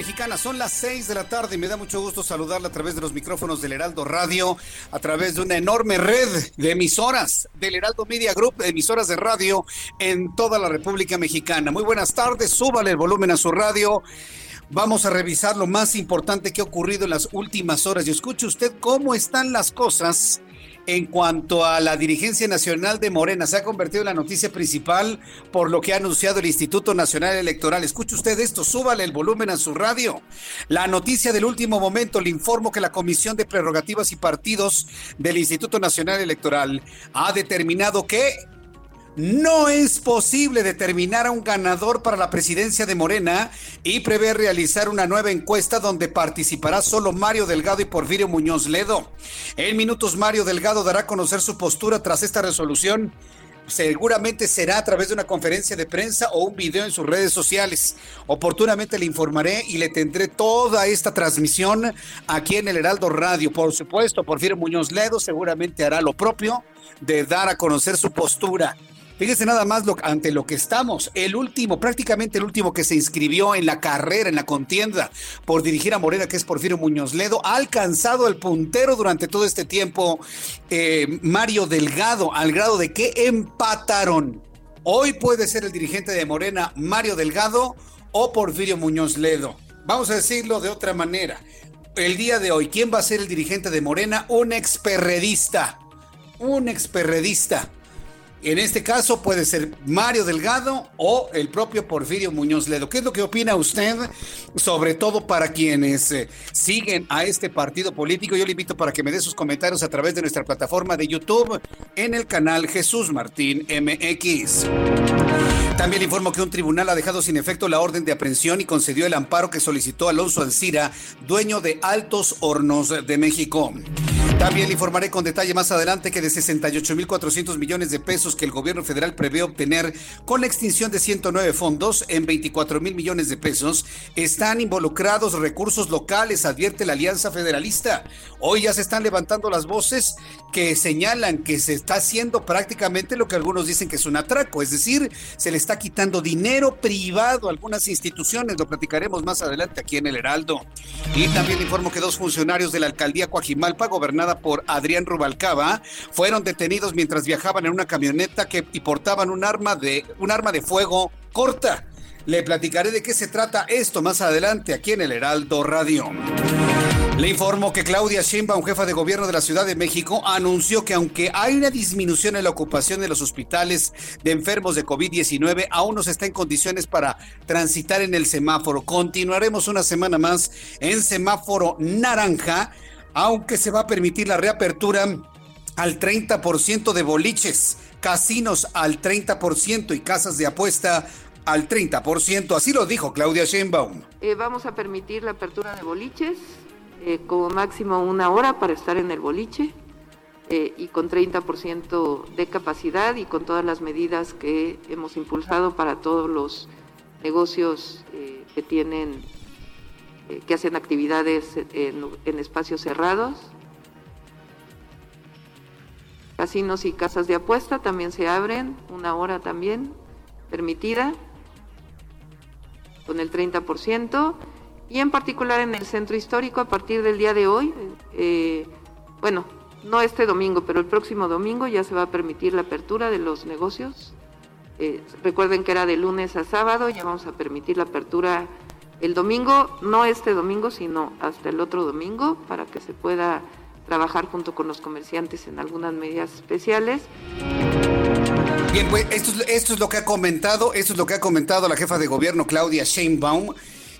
Mexicana. Son las 6 de la tarde y me da mucho gusto saludarla a través de los micrófonos del Heraldo Radio, a través de una enorme red de emisoras del Heraldo Media Group, de emisoras de radio en toda la República Mexicana. Muy buenas tardes, súbale el volumen a su radio. Vamos a revisar lo más importante que ha ocurrido en las últimas horas y escuche usted cómo están las cosas en cuanto a la dirigencia nacional de Morena. Se ha convertido en la noticia principal por lo que ha anunciado el Instituto Nacional Electoral. Escuche usted esto, súbale el volumen a su radio. La noticia del último momento, le informo que la Comisión de Prerrogativas y Partidos del Instituto Nacional Electoral ha determinado que no es posible determinar a un ganador para la presidencia de Morena y prevé realizar una nueva encuesta donde participará solo Mario Delgado y Porfirio Muñoz Ledo. En minutos Mario Delgado dará a conocer su postura tras esta resolución. Seguramente será a través de una conferencia de prensa o un video en sus redes sociales. Oportunamente le informaré y le tendré toda esta transmisión aquí en el Heraldo Radio. Por supuesto, Porfirio Muñoz Ledo seguramente hará lo propio de dar a conocer su postura. Fíjese nada más lo, ante lo que estamos. El último, prácticamente el último que se inscribió en la carrera, en la contienda por dirigir a Morena, que es Porfirio Muñoz Ledo, ha alcanzado el puntero durante todo este tiempo eh, Mario Delgado, al grado de que empataron. Hoy puede ser el dirigente de Morena Mario Delgado o Porfirio Muñoz Ledo. Vamos a decirlo de otra manera. El día de hoy, ¿quién va a ser el dirigente de Morena? Un experredista. Un experredista en este caso puede ser Mario Delgado o el propio Porfirio Muñoz Ledo. ¿Qué es lo que opina usted? Sobre todo para quienes eh, siguen a este partido político. Yo le invito para que me dé sus comentarios a través de nuestra plataforma de YouTube en el canal Jesús Martín MX. También informo que un tribunal ha dejado sin efecto la orden de aprehensión y concedió el amparo que solicitó Alonso Alcira, dueño de Altos Hornos de México. También le informaré con detalle más adelante que de 68.400 millones de pesos que el gobierno federal prevé obtener con la extinción de 109 fondos en 24 mil millones de pesos, están involucrados recursos locales, advierte la Alianza Federalista. Hoy ya se están levantando las voces que señalan que se está haciendo prácticamente lo que algunos dicen que es un atraco, es decir, se le está quitando dinero privado a algunas instituciones, lo platicaremos más adelante aquí en el Heraldo. Y también informo que dos funcionarios de la alcaldía Coajimalpa, gobernada por Adrián Rubalcaba, fueron detenidos mientras viajaban en una camioneta que y portaban un arma de un arma de fuego corta. Le platicaré de qué se trata esto más adelante aquí en el Heraldo Radio. Le informo que Claudia Sheinbaum, jefa de gobierno de la Ciudad de México, anunció que aunque hay una disminución en la ocupación de los hospitales de enfermos de COVID-19, aún no se está en condiciones para transitar en el semáforo. Continuaremos una semana más en semáforo naranja, aunque se va a permitir la reapertura al 30% de boliches, casinos al 30% y casas de apuesta al 30%. Así lo dijo Claudia Sheinbaum. Eh, vamos a permitir la apertura de boliches, eh, como máximo una hora para estar en el boliche eh, y con 30% de capacidad y con todas las medidas que hemos impulsado para todos los negocios que tienen, eh, que hacen actividades en, en espacios cerrados. casinos y casas de apuesta también se abren, una hora también permitida, con el 30%, y en particular en el centro histórico a partir del día de hoy, eh, bueno, no este domingo, pero el próximo domingo ya se va a permitir la apertura de los negocios. Eh, recuerden que era de lunes a sábado, ya vamos a permitir la apertura el domingo, no este domingo, sino hasta el otro domingo, para que se pueda trabajar junto con los comerciantes en algunas medidas especiales. Bien, pues esto es, lo que ha comentado, esto es lo que ha comentado la jefa de gobierno Claudia Sheinbaum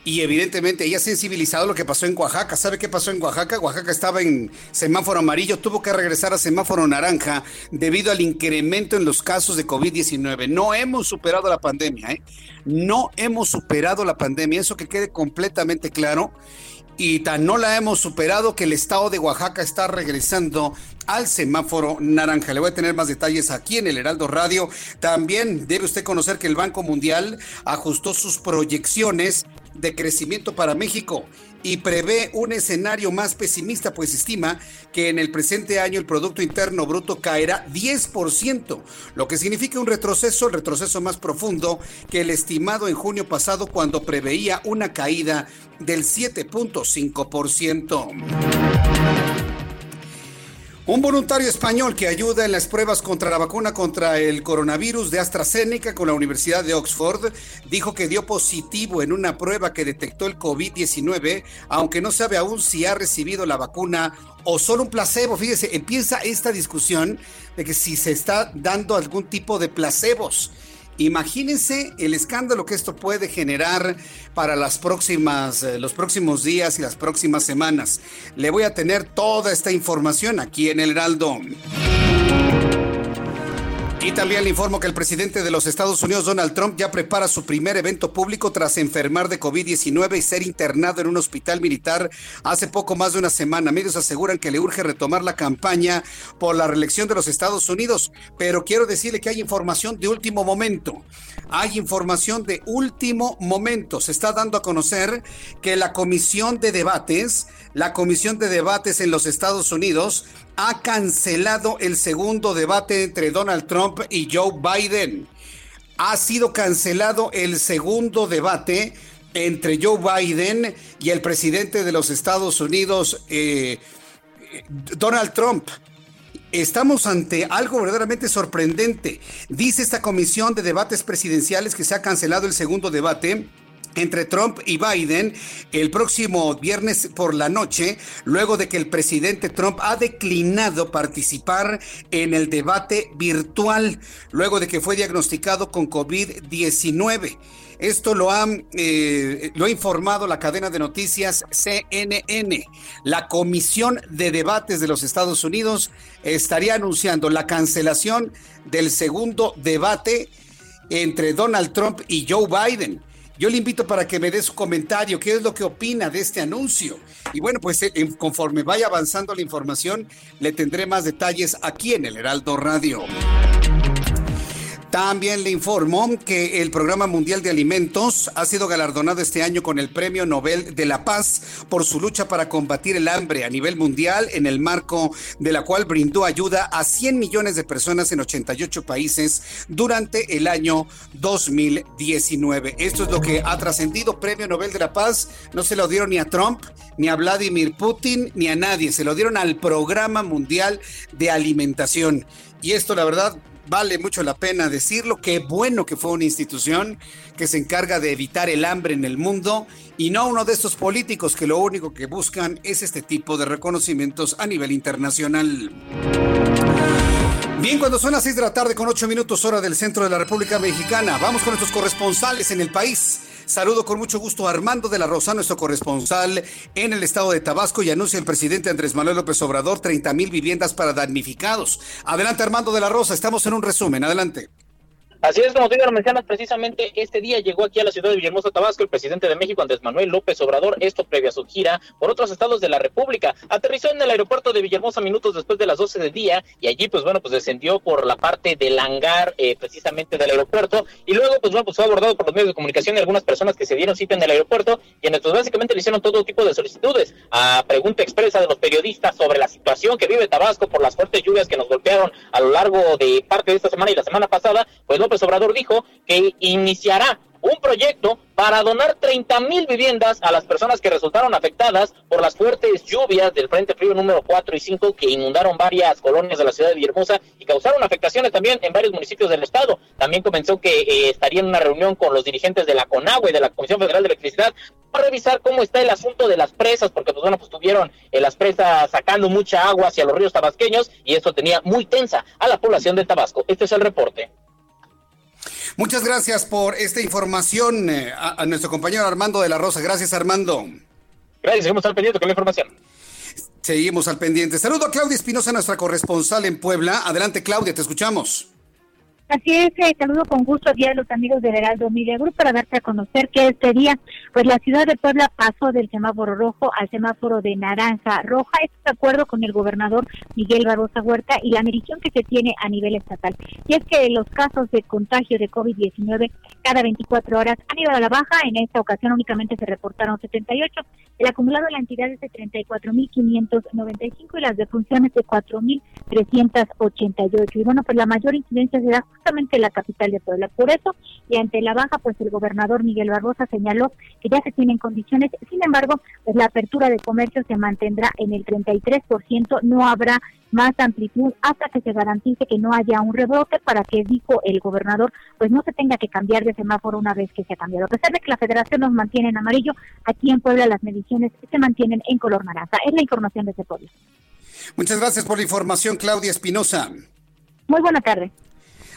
y evidentemente ella ha sensibilizado lo que pasó en Oaxaca. ¿Sabe qué pasó en Oaxaca? Oaxaca estaba en semáforo amarillo, tuvo que regresar a semáforo naranja debido al incremento en los casos de COVID-19. No hemos superado la pandemia, ¿eh? No hemos superado la pandemia, eso que quede completamente claro y tan no la hemos superado que el estado de Oaxaca está regresando al semáforo naranja. Le voy a tener más detalles aquí en el Heraldo Radio. También debe usted conocer que el Banco Mundial ajustó sus proyecciones de crecimiento para México y prevé un escenario más pesimista, pues estima que en el presente año el Producto Interno Bruto caerá 10%, lo que significa un retroceso, el retroceso más profundo que el estimado en junio pasado cuando preveía una caída del 7.5%. Un voluntario español que ayuda en las pruebas contra la vacuna contra el coronavirus de AstraZeneca con la Universidad de Oxford dijo que dio positivo en una prueba que detectó el COVID-19, aunque no sabe aún si ha recibido la vacuna o solo un placebo. Fíjese, empieza esta discusión de que si se está dando algún tipo de placebos. Imagínense el escándalo que esto puede generar para las próximas, eh, los próximos días y las próximas semanas. Le voy a tener toda esta información aquí en el Heraldo. Y también le informo que el presidente de los Estados Unidos, Donald Trump, ya prepara su primer evento público tras enfermar de COVID-19 y ser internado en un hospital militar hace poco más de una semana. Medios aseguran que le urge retomar la campaña por la reelección de los Estados Unidos, pero quiero decirle que hay información de último momento. Hay información de último momento. Se está dando a conocer que la comisión de debates, la comisión de debates en los Estados Unidos, ha cancelado el segundo debate entre Donald Trump y Joe Biden. Ha sido cancelado el segundo debate entre Joe Biden y el presidente de los Estados Unidos, eh, Donald Trump. Estamos ante algo verdaderamente sorprendente. Dice esta comisión de debates presidenciales que se ha cancelado el segundo debate entre Trump y Biden el próximo viernes por la noche, luego de que el presidente Trump ha declinado participar en el debate virtual, luego de que fue diagnosticado con COVID-19. Esto lo, eh, lo ha informado la cadena de noticias CNN. La Comisión de Debates de los Estados Unidos estaría anunciando la cancelación del segundo debate entre Donald Trump y Joe Biden. Yo le invito para que me dé su comentario, qué es lo que opina de este anuncio. Y bueno, pues eh, conforme vaya avanzando la información, le tendré más detalles aquí en el Heraldo Radio. También le informo que el Programa Mundial de Alimentos ha sido galardonado este año con el Premio Nobel de la Paz por su lucha para combatir el hambre a nivel mundial, en el marco de la cual brindó ayuda a 100 millones de personas en 88 países durante el año 2019. Esto es lo que ha trascendido Premio Nobel de la Paz. No se lo dieron ni a Trump, ni a Vladimir Putin, ni a nadie. Se lo dieron al Programa Mundial de Alimentación. Y esto, la verdad, vale mucho la pena decirlo. Qué bueno que fue una institución que se encarga de evitar el hambre en el mundo y no uno de estos políticos que lo único que buscan es este tipo de reconocimientos a nivel internacional. Bien, cuando son las 6 de la tarde con 8 minutos hora del centro de la República Mexicana, vamos con nuestros corresponsales en el país. Saludo con mucho gusto a Armando de la Rosa, nuestro corresponsal en el estado de Tabasco, y anuncia el presidente Andrés Manuel López Obrador 30 mil viviendas para damnificados. Adelante, Armando de la Rosa, estamos en un resumen. Adelante. Así es, como tú lo mencionas, precisamente este día llegó aquí a la ciudad de Villahermosa, Tabasco, el presidente de México, Andrés Manuel López Obrador, esto previo a su gira por otros estados de la República. Aterrizó en el aeropuerto de Villahermosa minutos después de las 12 del día y allí, pues bueno, pues descendió por la parte del hangar eh, precisamente del aeropuerto y luego, pues bueno, pues fue abordado por los medios de comunicación y algunas personas que se dieron cita en el aeropuerto y en estos básicamente le hicieron todo tipo de solicitudes a pregunta expresa de los periodistas sobre la situación que vive Tabasco por las fuertes lluvias que nos golpearon a lo largo de parte de esta semana y la semana pasada, pues López Obrador dijo que iniciará un proyecto para donar 30 mil viviendas a las personas que resultaron afectadas por las fuertes lluvias del Frente Frío número 4 y 5 que inundaron varias colonias de la ciudad de Villahermosa y causaron afectaciones también en varios municipios del estado. También comenzó que eh, estaría en una reunión con los dirigentes de la CONAGUA y de la Comisión Federal de Electricidad para revisar cómo está el asunto de las presas, porque pues bueno, pues tuvieron eh, las presas sacando mucha agua hacia los ríos tabasqueños y esto tenía muy tensa a la población de Tabasco. Este es el reporte. Muchas gracias por esta información eh, a, nuestro compañero Armando de la Rosa. Gracias, Armando. Gracias, seguimos al pendiente con la información. Seguimos al pendiente. Saludo a Claudia Espinosa, nuestra corresponsal en Puebla. Adelante, Claudia, te escuchamos. Así es, eh, saludo con gusto a los amigos del Heraldo Media Group para darte a conocer que este día, pues la ciudad de Puebla pasó del semáforo rojo al semáforo de naranja roja. Esto de acuerdo con el gobernador Miguel Barbosa Huerta y la medición que se tiene a nivel estatal. Y es que los casos de contagio de COVID-19 cada 24 horas han ido a la baja. En esta ocasión únicamente se reportaron 78. El acumulado de la entidad es de 34.595 y las defunciones de 4.388. Y bueno, pues la mayor incidencia se da justamente la capital de Puebla. Por eso, y ante la baja, pues el gobernador Miguel Barbosa señaló que ya se tienen condiciones. Sin embargo, pues la apertura de comercio se mantendrá en el 33%, no habrá más amplitud hasta que se garantice que no haya un rebrote para que, dijo el gobernador, pues no se tenga que cambiar de semáforo una vez que se ha cambiado. A pesar de que la federación nos mantiene en amarillo, aquí en Puebla las mediciones se mantienen en color naranja. Es la información de ese pueblo. Muchas gracias por la información, Claudia Espinosa. Muy buena tarde.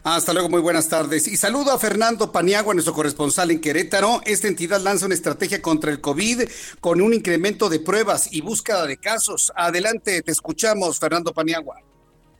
Hasta luego, muy buenas tardes. Y saludo a Fernando Paniagua, nuestro corresponsal en Querétaro. Esta entidad lanza una estrategia contra el COVID con un incremento de pruebas y búsqueda de casos. Adelante, te escuchamos, Fernando Paniagua.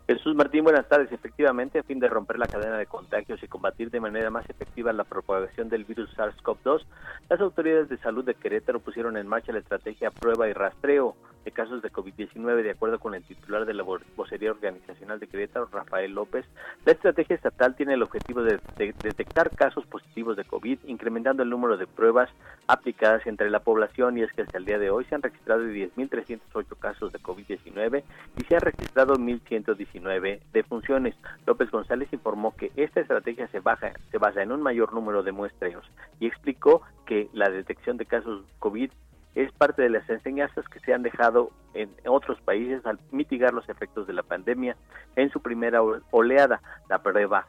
Jesús Martín, buenas tardes. Efectivamente, a fin de romper la cadena de contagios y combatir de manera más efectiva la propagación del virus SARS-CoV-2, las autoridades de salud de Querétaro pusieron en marcha la estrategia prueba y rastreo de casos de COVID-19, de acuerdo con el titular de la vocería organizacional de Querétaro, Rafael López. La estrategia estatal tiene el objetivo de, detectar casos positivos de COVID, incrementando el número de pruebas aplicadas entre la población, y es que hasta el día de hoy se han registrado 10.308 casos de COVID-19 y se han registrado 1.119 defunciones. López González informó que esta estrategia se, baja, se basa en un mayor número de muestreos y explicó que la detección de casos COVID es parte de las enseñanzas que se han dejado en otros países al mitigar los efectos de la pandemia en su primera oleada. La prueba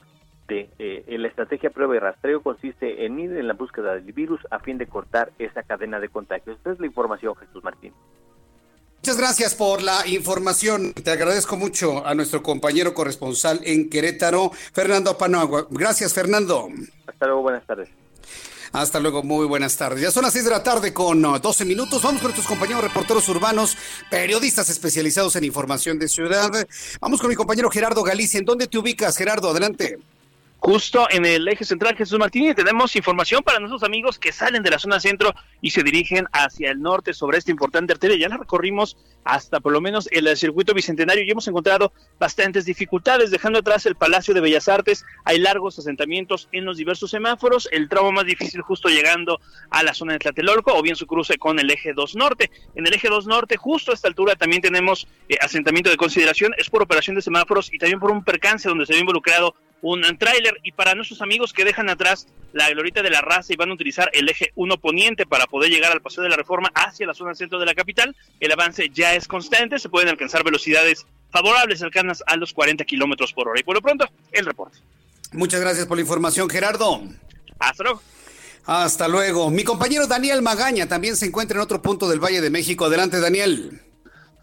de eh, la estrategia prueba y rastreo consiste en ir en la búsqueda del virus a fin de cortar esa cadena de contagios. Esta es la información, Jesús Martín. Muchas gracias por la información. Te agradezco mucho a nuestro compañero corresponsal en Querétaro, Fernando Panagua. Gracias, Fernando. Hasta luego, buenas tardes. Hasta luego, muy buenas tardes. Ya son las 6 de la tarde con 12 uh, minutos. Vamos con nuestros compañeros reporteros urbanos, periodistas especializados en información de ciudad. Vamos con mi compañero Gerardo Galicia. ¿En dónde te ubicas, Gerardo? Adelante. Justo en el eje central Jesús Martínez tenemos información para nuestros amigos que salen de la zona centro y se dirigen hacia el norte sobre esta importante arteria. Ya la recorrimos hasta por lo menos el circuito bicentenario y hemos encontrado bastantes dificultades, dejando atrás el Palacio de Bellas Artes. Hay largos asentamientos en los diversos semáforos. El tramo más difícil justo llegando a la zona de Tlatelolco o bien su cruce con el eje 2 norte. En el eje 2 norte, justo a esta altura, también tenemos eh, asentamiento de consideración. Es por operación de semáforos y también por un percance donde se ve involucrado un tráiler y para nuestros amigos que dejan atrás la glorita de la raza y van a utilizar el eje 1 poniente para poder llegar al paseo de la reforma hacia la zona centro de la capital, el avance ya es constante, se pueden alcanzar velocidades favorables, cercanas a los 40 kilómetros por hora. Y por lo pronto, el reporte. Muchas gracias por la información, Gerardo. Hasta luego. Hasta luego. Mi compañero Daniel Magaña también se encuentra en otro punto del Valle de México. Adelante, Daniel.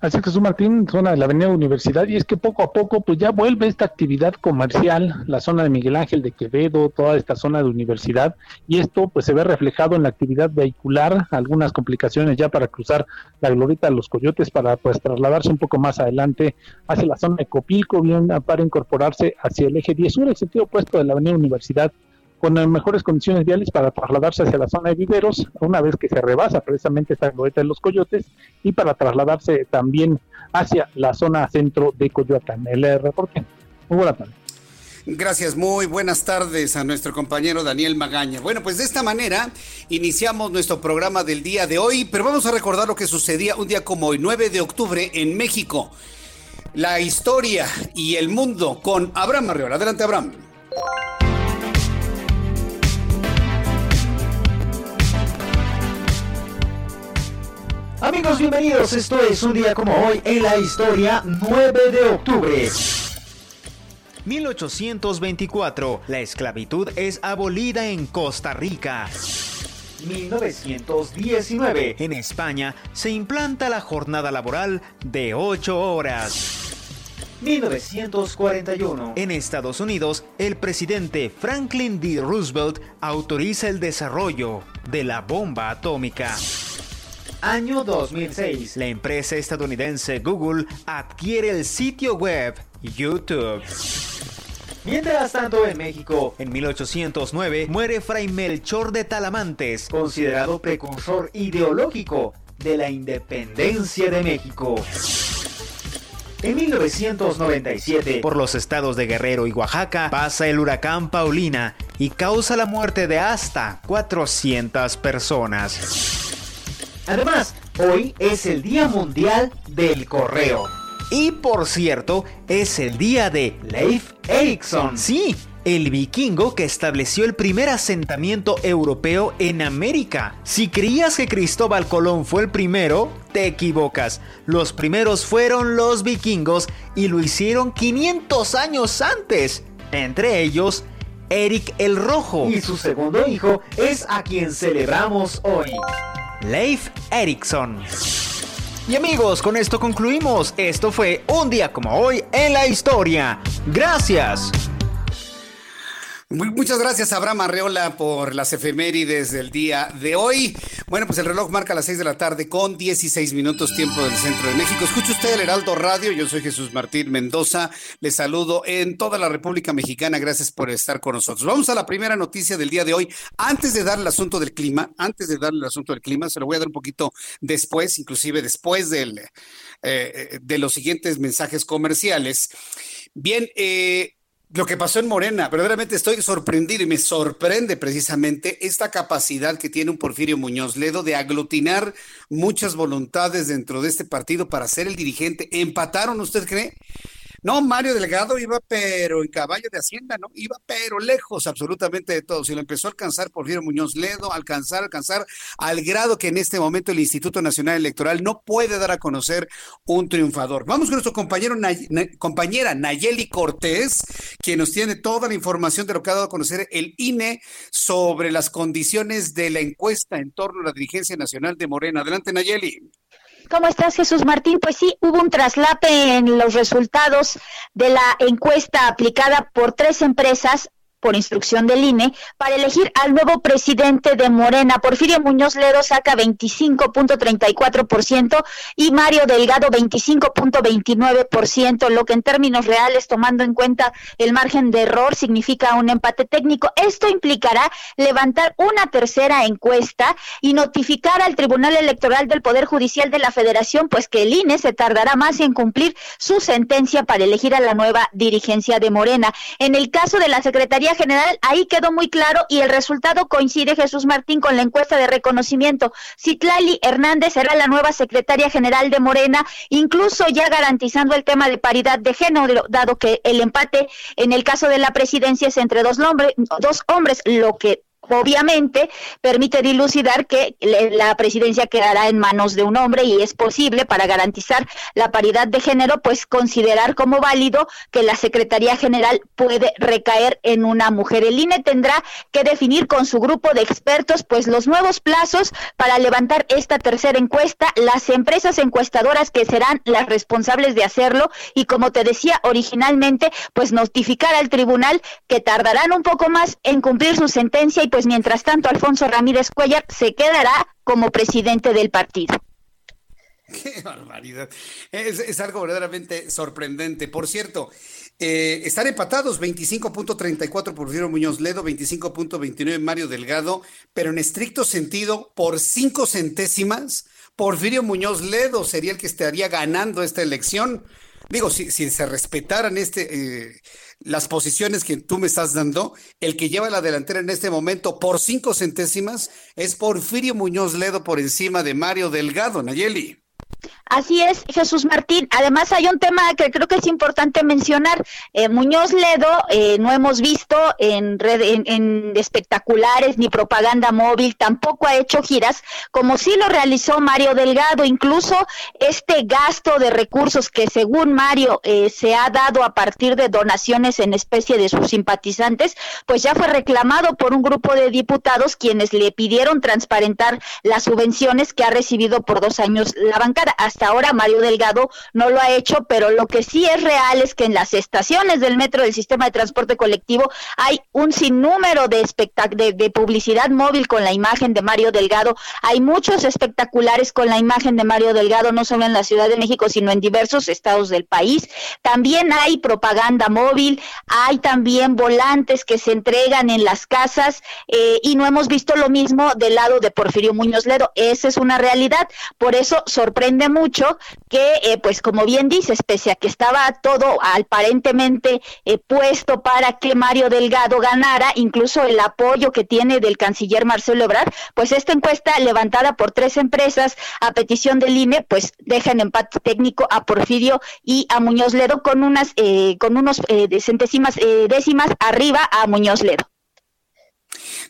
Así que Jesús Martín, zona de la Avenida Universidad, y es que poco a poco pues ya vuelve esta actividad comercial, la zona de Miguel Ángel de Quevedo, toda esta zona de universidad, y esto pues se ve reflejado en la actividad vehicular, algunas complicaciones ya para cruzar la glorita de los coyotes para pues trasladarse un poco más adelante hacia la zona de Copilco, bien para incorporarse hacia el eje 10 sur, el sentido opuesto de la Avenida Universidad con mejores condiciones viales para trasladarse hacia la zona de viveros, una vez que se rebasa precisamente esta glorieta de los coyotes, y para trasladarse también hacia la zona centro de Coyoacán. El reporte. Muy buena tarde. Gracias, muy buenas tardes a nuestro compañero Daniel Magaña. Bueno, pues de esta manera iniciamos nuestro programa del día de hoy, pero vamos a recordar lo que sucedía un día como hoy, 9 de octubre, en México. La historia y el mundo con Abraham Arriola. Adelante, Abraham. Amigos, bienvenidos. Esto es un día como hoy en la historia, 9 de octubre. 1824. La esclavitud es abolida en Costa Rica. 1919. En España se implanta la jornada laboral de 8 horas. 1941. En Estados Unidos, el presidente Franklin D. Roosevelt autoriza el desarrollo de la bomba atómica. Año 2006. La empresa estadounidense Google adquiere el sitio web YouTube. Mientras tanto, en México, en 1809, muere Fray Melchor de Talamantes, considerado precursor ideológico de la independencia de México. En 1997, por los estados de Guerrero y Oaxaca, pasa el huracán Paulina y causa la muerte de hasta 400 personas. Además, hoy es el Día Mundial del Correo. Y por cierto, es el día de Leif Erikson. Sí, el vikingo que estableció el primer asentamiento europeo en América. Si creías que Cristóbal Colón fue el primero, te equivocas. Los primeros fueron los vikingos y lo hicieron 500 años antes. Entre ellos, Eric el Rojo. Y su segundo hijo es a quien celebramos hoy. Leif Erikson. Y amigos, con esto concluimos. Esto fue un día como hoy en la historia. Gracias. Muchas gracias, Abraham Arreola, por las efemérides del día de hoy. Bueno, pues el reloj marca las 6 de la tarde con 16 minutos tiempo del centro de México. Escucha usted el Heraldo Radio. Yo soy Jesús Martín Mendoza. Les saludo en toda la República Mexicana. Gracias por estar con nosotros. Vamos a la primera noticia del día de hoy. Antes de dar el asunto del clima, antes de dar el asunto del clima, se lo voy a dar un poquito después, inclusive después del, eh, de los siguientes mensajes comerciales. Bien, eh lo que pasó en Morena, verdaderamente estoy sorprendido y me sorprende precisamente esta capacidad que tiene un Porfirio Muñoz Ledo de aglutinar muchas voluntades dentro de este partido para ser el dirigente. ¿Empataron, usted cree? No, Mario Delgado iba pero en caballo de Hacienda, ¿no? Iba pero lejos absolutamente de todo. Si lo empezó a alcanzar Porfirio Muñoz Ledo, alcanzar, alcanzar, al grado que en este momento el Instituto Nacional Electoral no puede dar a conocer un triunfador. Vamos con nuestro compañero, compañera Nayeli Cortés, quien nos tiene toda la información de lo que ha dado a conocer el INE sobre las condiciones de la encuesta en torno a la dirigencia nacional de Morena. Adelante, Nayeli. ¿Cómo estás, Jesús Martín? Pues sí, hubo un traslape en los resultados de la encuesta aplicada por tres empresas por instrucción del INE, para elegir al nuevo presidente de Morena. Porfirio Muñoz Ledo saca 25.34% y Mario Delgado 25.29%, lo que en términos reales, tomando en cuenta el margen de error, significa un empate técnico. Esto implicará levantar una tercera encuesta y notificar al Tribunal Electoral del Poder Judicial de la Federación, pues que el INE se tardará más en cumplir su sentencia para elegir a la nueva dirigencia de Morena. En el caso de la Secretaría general, ahí quedó muy claro y el resultado coincide, Jesús Martín, con la encuesta de reconocimiento. Citlali Hernández será la nueva secretaria general de Morena, incluso ya garantizando el tema de paridad de género, dado que el empate en el caso de la presidencia es entre dos, dos hombres, lo que obviamente permite dilucidar que la presidencia quedará en manos de un hombre y es posible para garantizar la paridad de género, pues considerar como válido que la Secretaría General puede recaer en una mujer. El INE tendrá que definir con su grupo de expertos pues los nuevos plazos para levantar esta tercera encuesta, las empresas encuestadoras que serán las responsables de hacerlo y como te decía originalmente, pues notificar al tribunal que tardarán un poco más en cumplir su sentencia y pues mientras tanto Alfonso Ramírez Cuellar se quedará como presidente del partido. Qué barbaridad. Es, algo verdaderamente sorprendente. Por cierto, eh, están empatados 25.34 Porfirio Muñoz Ledo, 25.29 Mario Delgado, pero en estricto sentido, por cinco centésimas, Porfirio Muñoz Ledo sería el que estaría ganando esta elección. Digo, si, si se respetaran este, eh, las posiciones que tú me estás dando, el que lleva la delantera en este momento por cinco centésimas es Porfirio Muñoz Ledo por encima de Mario Delgado, Nayeli. Así es, Jesús Martín. Además hay un tema que creo que es importante mencionar. Eh, Muñoz Ledo eh, no hemos visto en, en, espectaculares ni propaganda móvil, tampoco ha hecho giras, como sí lo realizó Mario Delgado. Incluso este gasto de recursos que según Mario eh, se ha dado a partir de donaciones en especie de sus simpatizantes, pues ya fue reclamado por un grupo de diputados quienes le pidieron transparentar las subvenciones que ha recibido por dos años la bancada. Hasta ahora Mario Delgado no lo ha hecho, pero lo que sí es real es que en las estaciones del metro del sistema de transporte colectivo hay un sinnúmero de, de, de publicidad móvil con la imagen de Mario Delgado. Hay muchos espectaculares con la imagen de Mario Delgado, no solo en la Ciudad de México, sino en diversos estados del país. También hay propaganda móvil, hay también volantes que se entregan en las casas eh, y no hemos visto lo mismo del lado de Porfirio Muñoz Ledo. Esa es una realidad. Por eso sorprende mucho que, eh, pues como bien dices, pese a que estaba todo aparentemente eh, puesto para que Mario Delgado ganara, incluso el apoyo que tiene del canciller Marcelo Ebrard, pues esta encuesta levantada por tres empresas a petición del INE, pues deja en empate técnico a Porfirio y a Muñoz Ledo con unas, eh, con unos centésimas décimas arriba a Muñoz Ledo.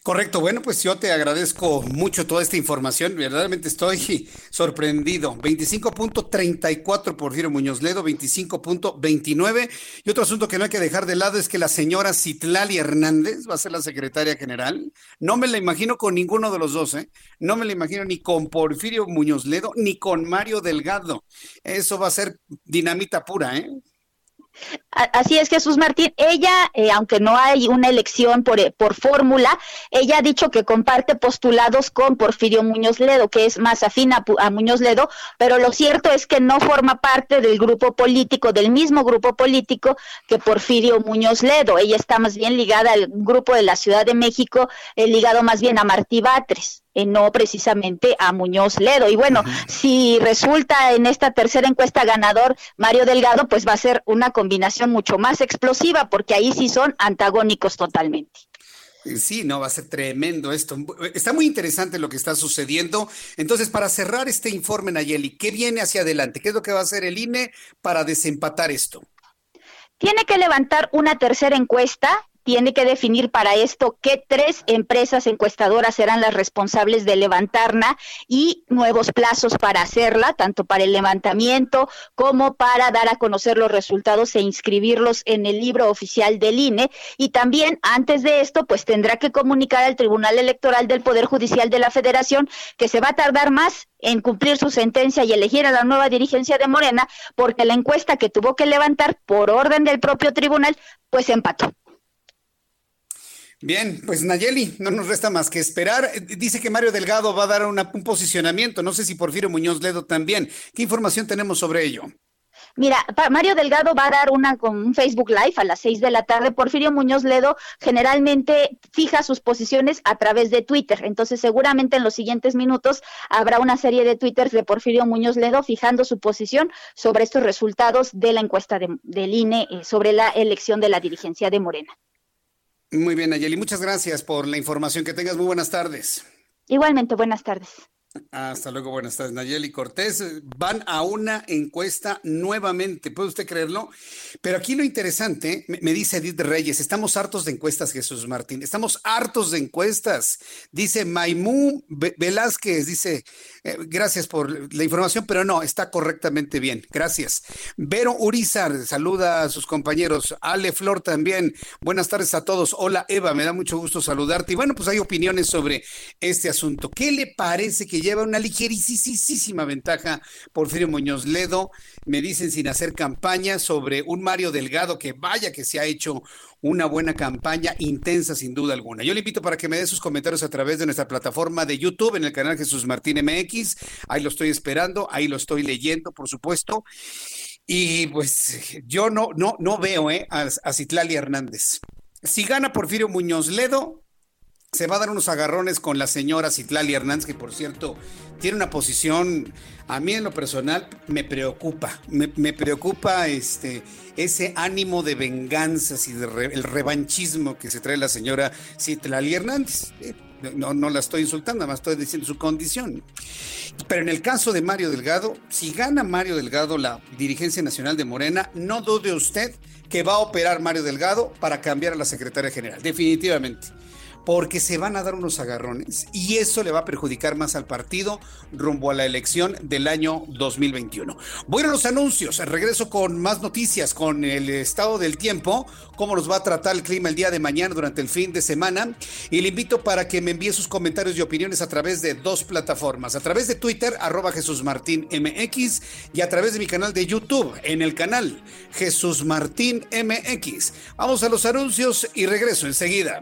Correcto, bueno, pues yo te agradezco mucho toda esta información, verdaderamente estoy sorprendido. 25.34 por Firo Muñoz Ledo, 25.29. Y otro asunto que no hay que dejar de lado es que la señora Citlali Hernández va a ser la secretaria general. No me la imagino con ninguno de los dos, ¿eh? No me la imagino ni con Porfirio Muñoz Ledo ni con Mario Delgado. Eso va a ser dinamita pura, ¿eh? Así es, Jesús Martín. Ella, eh, aunque no hay una elección por, eh, por fórmula, ella ha dicho que comparte postulados con Porfirio Muñoz Ledo, que es más afín a, a, Muñoz Ledo, pero lo cierto es que no forma parte del grupo político, del mismo grupo político que Porfirio Muñoz Ledo. Ella está más bien ligada al grupo de la Ciudad de México, eh, ligado más bien a Martí Batres. Eh, no precisamente a Muñoz Ledo. Y bueno, si resulta en esta tercera encuesta ganador Mario Delgado, pues va a ser una combinación mucho más explosiva, porque ahí sí son antagónicos totalmente. Eh, sí, no, va a ser tremendo esto. Está muy interesante lo que está sucediendo. Entonces, para cerrar este informe, Nayeli, ¿qué viene hacia adelante? ¿Qué es lo que va a hacer el INE para desempatar esto? Tiene que levantar una tercera encuesta tiene que definir para esto qué tres empresas encuestadoras serán las responsables de levantarla y nuevos plazos para hacerla, tanto para el levantamiento como para dar a conocer los resultados e inscribirlos en el libro oficial del INE. Y también, antes de esto, pues tendrá que comunicar al Tribunal Electoral del Poder Judicial de la Federación que se va a tardar más en cumplir su sentencia y elegir a la nueva dirigencia de Morena, porque la encuesta que tuvo que levantar por orden del propio tribunal, pues empató. Bien, pues Nayeli, no nos resta más que esperar. Dice que Mario Delgado va a dar un posicionamiento, no sé si Porfirio Muñoz Ledo también. ¿Qué información tenemos sobre ello? Mira, Mario Delgado va a dar una con un Facebook Live a las seis de la tarde. Porfirio Muñoz Ledo generalmente fija sus posiciones a través de Twitter. Entonces, seguramente en los siguientes minutos habrá una serie de twitters de Porfirio Muñoz Ledo fijando su posición sobre estos resultados de la encuesta del INE eh, sobre la elección de la dirigencia de Morena. Muy bien, Ayeli. Muchas gracias por la información. Que tengas muy buenas tardes. Igualmente, buenas tardes. Hasta luego, buenas tardes, Nayeli Cortés. Van a una encuesta nuevamente, ¿puede usted creerlo? Pero aquí lo interesante, me, dice Edith Reyes, estamos hartos de encuestas, Jesús Martín, estamos hartos de encuestas. Dice Maimú Velázquez, dice, eh, gracias por la información, pero no, está correctamente bien, gracias. Vero Urizar, saluda a sus compañeros. Ale Flor también, buenas tardes a todos. Hola Eva, me da mucho gusto saludarte. Y bueno, pues hay opiniones sobre este asunto. ¿Qué le parece que lleva una ligerísima ventaja Porfirio Muñoz Ledo. Me dicen sin hacer campaña sobre un Mario Delgado que vaya que se ha hecho una buena campaña intensa sin duda alguna. Yo le invito para que me dé sus comentarios a través de nuestra plataforma de YouTube en el canal Jesús Martín MX. Ahí lo estoy esperando, ahí lo estoy leyendo, por supuesto. Y pues yo no, no, no veo ¿eh? a, a Citlali Hernández. Si gana Porfirio Muñoz Ledo, se va a dar unos agarrones con la señora Citlali Hernández, que por cierto tiene una posición, a mí en lo personal me preocupa, me, preocupa este, ese ánimo de venganzas y de el revanchismo que se trae la señora Citlali Hernández. Eh, no, no la estoy insultando, nada más estoy diciendo su condición. Pero en el caso de Mario Delgado, si gana Mario Delgado la dirigencia nacional de Morena, no dude usted que va a operar Mario Delgado para cambiar a la secretaria general, definitivamente porque se van a dar unos agarrones y eso le va a perjudicar más al partido rumbo a la elección del año 2021. Voy a los anuncios, regreso con más noticias, con el estado del tiempo, cómo nos va a tratar el clima el día de mañana durante el fin de semana y le invito para que me envíe sus comentarios y opiniones a través de dos plataformas, a través de Twitter, arroba Jesús Martín MX y a través de mi canal de YouTube, en el canal Jesús Martín MX. Vamos a los anuncios y regreso enseguida.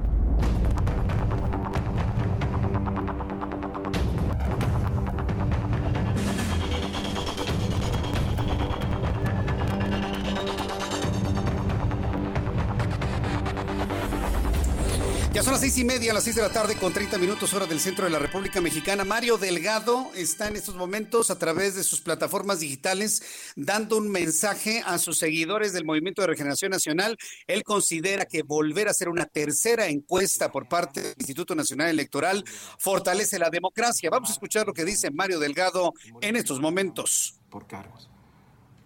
Seis y media, las seis de la tarde con 30 minutos hora del centro de la República Mexicana. Mario Delgado está en estos momentos a través de sus plataformas digitales dando un mensaje a sus seguidores del Movimiento de Regeneración Nacional. Él considera que volver a hacer una tercera encuesta por parte del Instituto Nacional Electoral fortalece la democracia. Vamos a escuchar lo que dice Mario Delgado en estos momentos. Por cargos.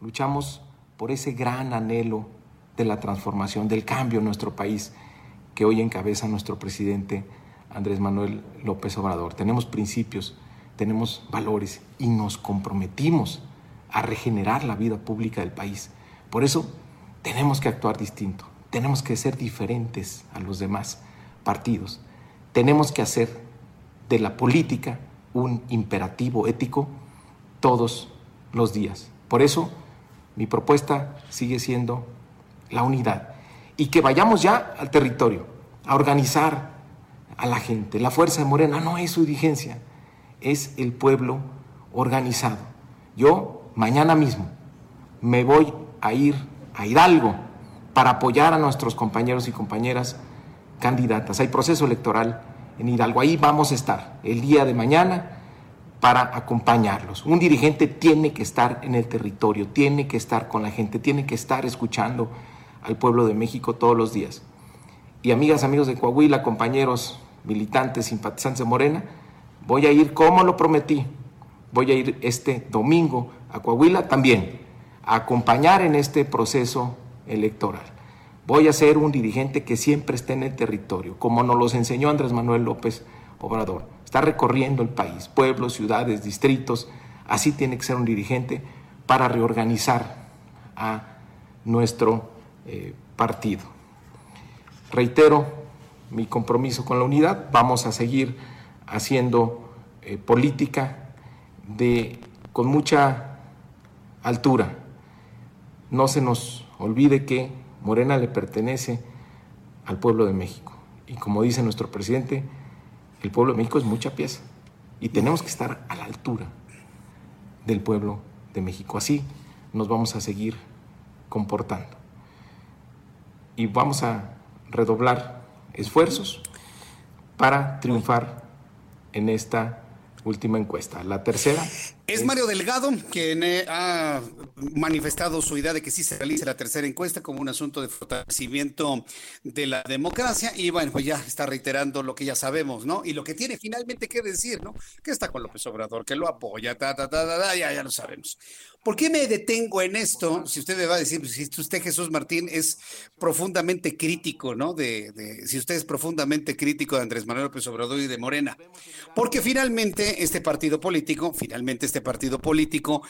Luchamos por ese gran anhelo de la transformación, del cambio en nuestro país que hoy encabeza nuestro presidente Andrés Manuel López Obrador. Tenemos principios, tenemos valores y nos comprometimos a regenerar la vida pública del país. Por eso tenemos que actuar distinto, tenemos que ser diferentes a los demás partidos, tenemos que hacer de la política un imperativo ético todos los días. Por eso mi propuesta sigue siendo la unidad y que vayamos ya al territorio a organizar a la gente. La fuerza de Morena no es su dirigencia, es el pueblo organizado. Yo mañana mismo me voy a ir a Hidalgo para apoyar a nuestros compañeros y compañeras candidatas. Hay proceso electoral en Hidalgo. Ahí vamos a estar el día de mañana para acompañarlos. Un dirigente tiene que estar en el territorio, tiene que estar con la gente, tiene que estar escuchando al pueblo de México todos los días. Y amigas, amigos de Coahuila, compañeros, militantes, simpatizantes de Morena, voy a ir como lo prometí. Voy a ir este domingo a Coahuila también, a acompañar en este proceso electoral. Voy a ser un dirigente que siempre esté en el territorio, como nos los enseñó Andrés Manuel López Obrador. Está recorriendo el país, pueblos, ciudades, distritos. Así tiene que ser un dirigente para reorganizar a nuestro eh, partido. Reitero mi compromiso con la unidad. Vamos a seguir haciendo eh, política de, con mucha altura. No se nos olvide que Morena le pertenece al pueblo de México. Y como dice nuestro presidente, el pueblo de México es mucha pieza. Y tenemos que estar a la altura del pueblo de México. Así nos vamos a seguir comportando. Y vamos a redoblar esfuerzos para triunfar en esta última encuesta. La tercera. Es Mario Delgado quien eh, ha manifestado su idea de que sí se realice la tercera encuesta como un asunto de fortalecimiento de la democracia y bueno, pues ya está reiterando lo que ya sabemos, ¿no? Y lo que tiene finalmente que decir, ¿no? Que está con López Obrador, que lo apoya, ta, ta, ta, ta, ya, ya lo sabemos. ¿Por qué me detengo en esto? Si usted me va a decir, si usted, Jesús Martín, es profundamente crítico, ¿no? De, de, si usted es profundamente crítico de Andrés Manuel López Obrador y de Morena. Porque finalmente este partido político, finalmente este partido político,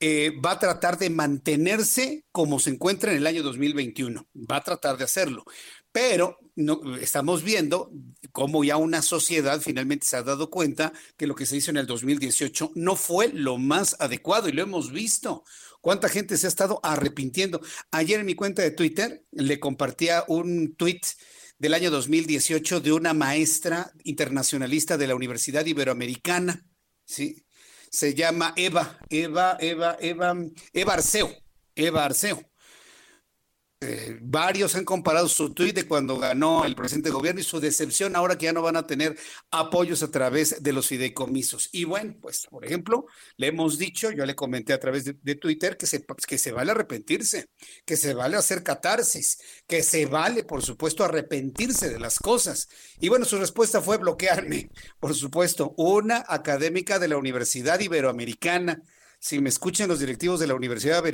eh, va a tratar de mantenerse como se encuentra en el año 2021. Va a tratar de hacerlo. Pero no, estamos viendo cómo ya una sociedad finalmente se ha dado cuenta que lo que se hizo en el 2018 no fue lo más adecuado y lo hemos visto. ¿Cuánta gente se ha estado arrepintiendo? Ayer en mi cuenta de Twitter le compartía un tweet del año 2018 de una maestra internacionalista de la Universidad Iberoamericana, ¿sí? Se llama Eva, Eva, Eva, Eva, Eva Arceo, Eva Arceo. Eh, varios han comparado su tuit de cuando ganó el presidente de gobierno y su decepción ahora que ya no van a tener apoyos a través de los fideicomisos. Y bueno, pues por ejemplo, le hemos dicho, yo le comenté a través de, de Twitter que se, que se vale arrepentirse, que se vale hacer catarsis, que se vale, por supuesto, arrepentirse de las cosas. Y bueno, su respuesta fue bloquearme, por supuesto, una académica de la Universidad Iberoamericana si me escuchan los directivos de la Universidad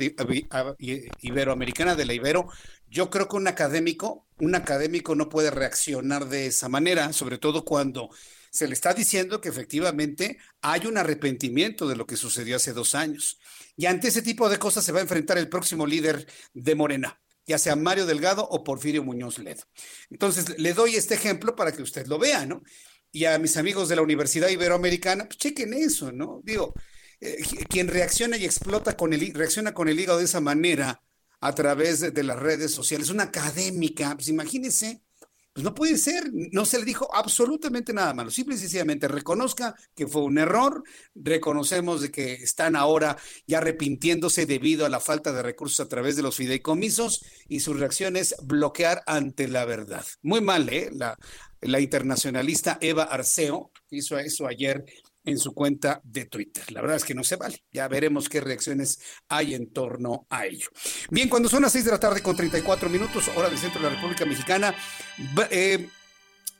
Iberoamericana de la Ibero, yo creo que un académico, un académico no puede reaccionar de esa manera, sobre todo cuando se le está diciendo que efectivamente hay un arrepentimiento de lo que sucedió hace dos años. Y ante ese tipo de cosas se va a enfrentar el próximo líder de Morena ya sea Mario Delgado o Porfirio Muñoz Ledo. Entonces, le doy este ejemplo para que usted lo vea, ¿no? Y a mis amigos de la Universidad Iberoamericana, pues chequen eso, ¿no? Digo, eh, quien reacciona y explota con el, reacciona con el hígado de esa manera a través de, las redes sociales, una académica, pues imagínense, pues no puede ser, no se le dijo absolutamente nada malo, simple y sencillamente reconozca que fue un error, reconocemos de que están ahora ya arrepintiéndose debido a la falta de recursos a través de los fideicomisos y su reacción es bloquear ante la verdad. Muy mal, ¿eh? La, la internacionalista Eva Arceo hizo eso ayer en su cuenta de Twitter. La verdad es que no se vale. Ya veremos qué reacciones hay en torno a ello. Bien, cuando son las 6 de la tarde con 34 minutos, hora del centro de la República Mexicana, eh,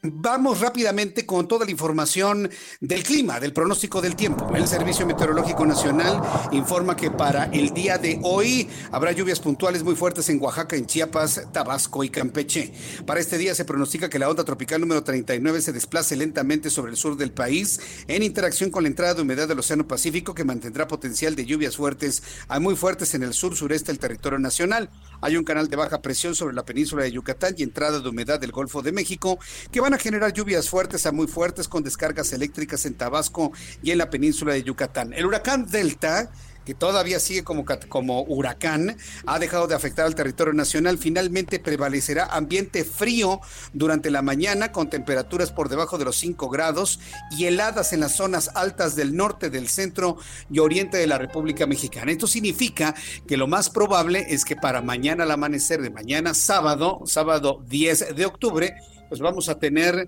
Vamos rápidamente con toda la información del clima, del pronóstico del tiempo. El Servicio Meteorológico Nacional informa que para el día de hoy habrá lluvias puntuales muy fuertes en Oaxaca, en Chiapas, Tabasco y Campeche. Para este día se pronostica que la onda tropical número 39 se desplace lentamente sobre el sur del país en interacción con la entrada de humedad del Océano Pacífico que mantendrá potencial de lluvias fuertes a muy fuertes en el sur sureste del territorio nacional. Hay un canal de baja presión sobre la península de Yucatán y entrada de humedad del Golfo de México que van a generar lluvias fuertes a muy fuertes con descargas eléctricas en Tabasco y en la península de Yucatán. El huracán Delta que todavía sigue como, como huracán, ha dejado de afectar al territorio nacional. Finalmente prevalecerá ambiente frío durante la mañana con temperaturas por debajo de los 5 grados y heladas en las zonas altas del norte, del centro y oriente de la República Mexicana. Esto significa que lo más probable es que para mañana al amanecer de mañana sábado, sábado 10 de octubre, pues vamos a tener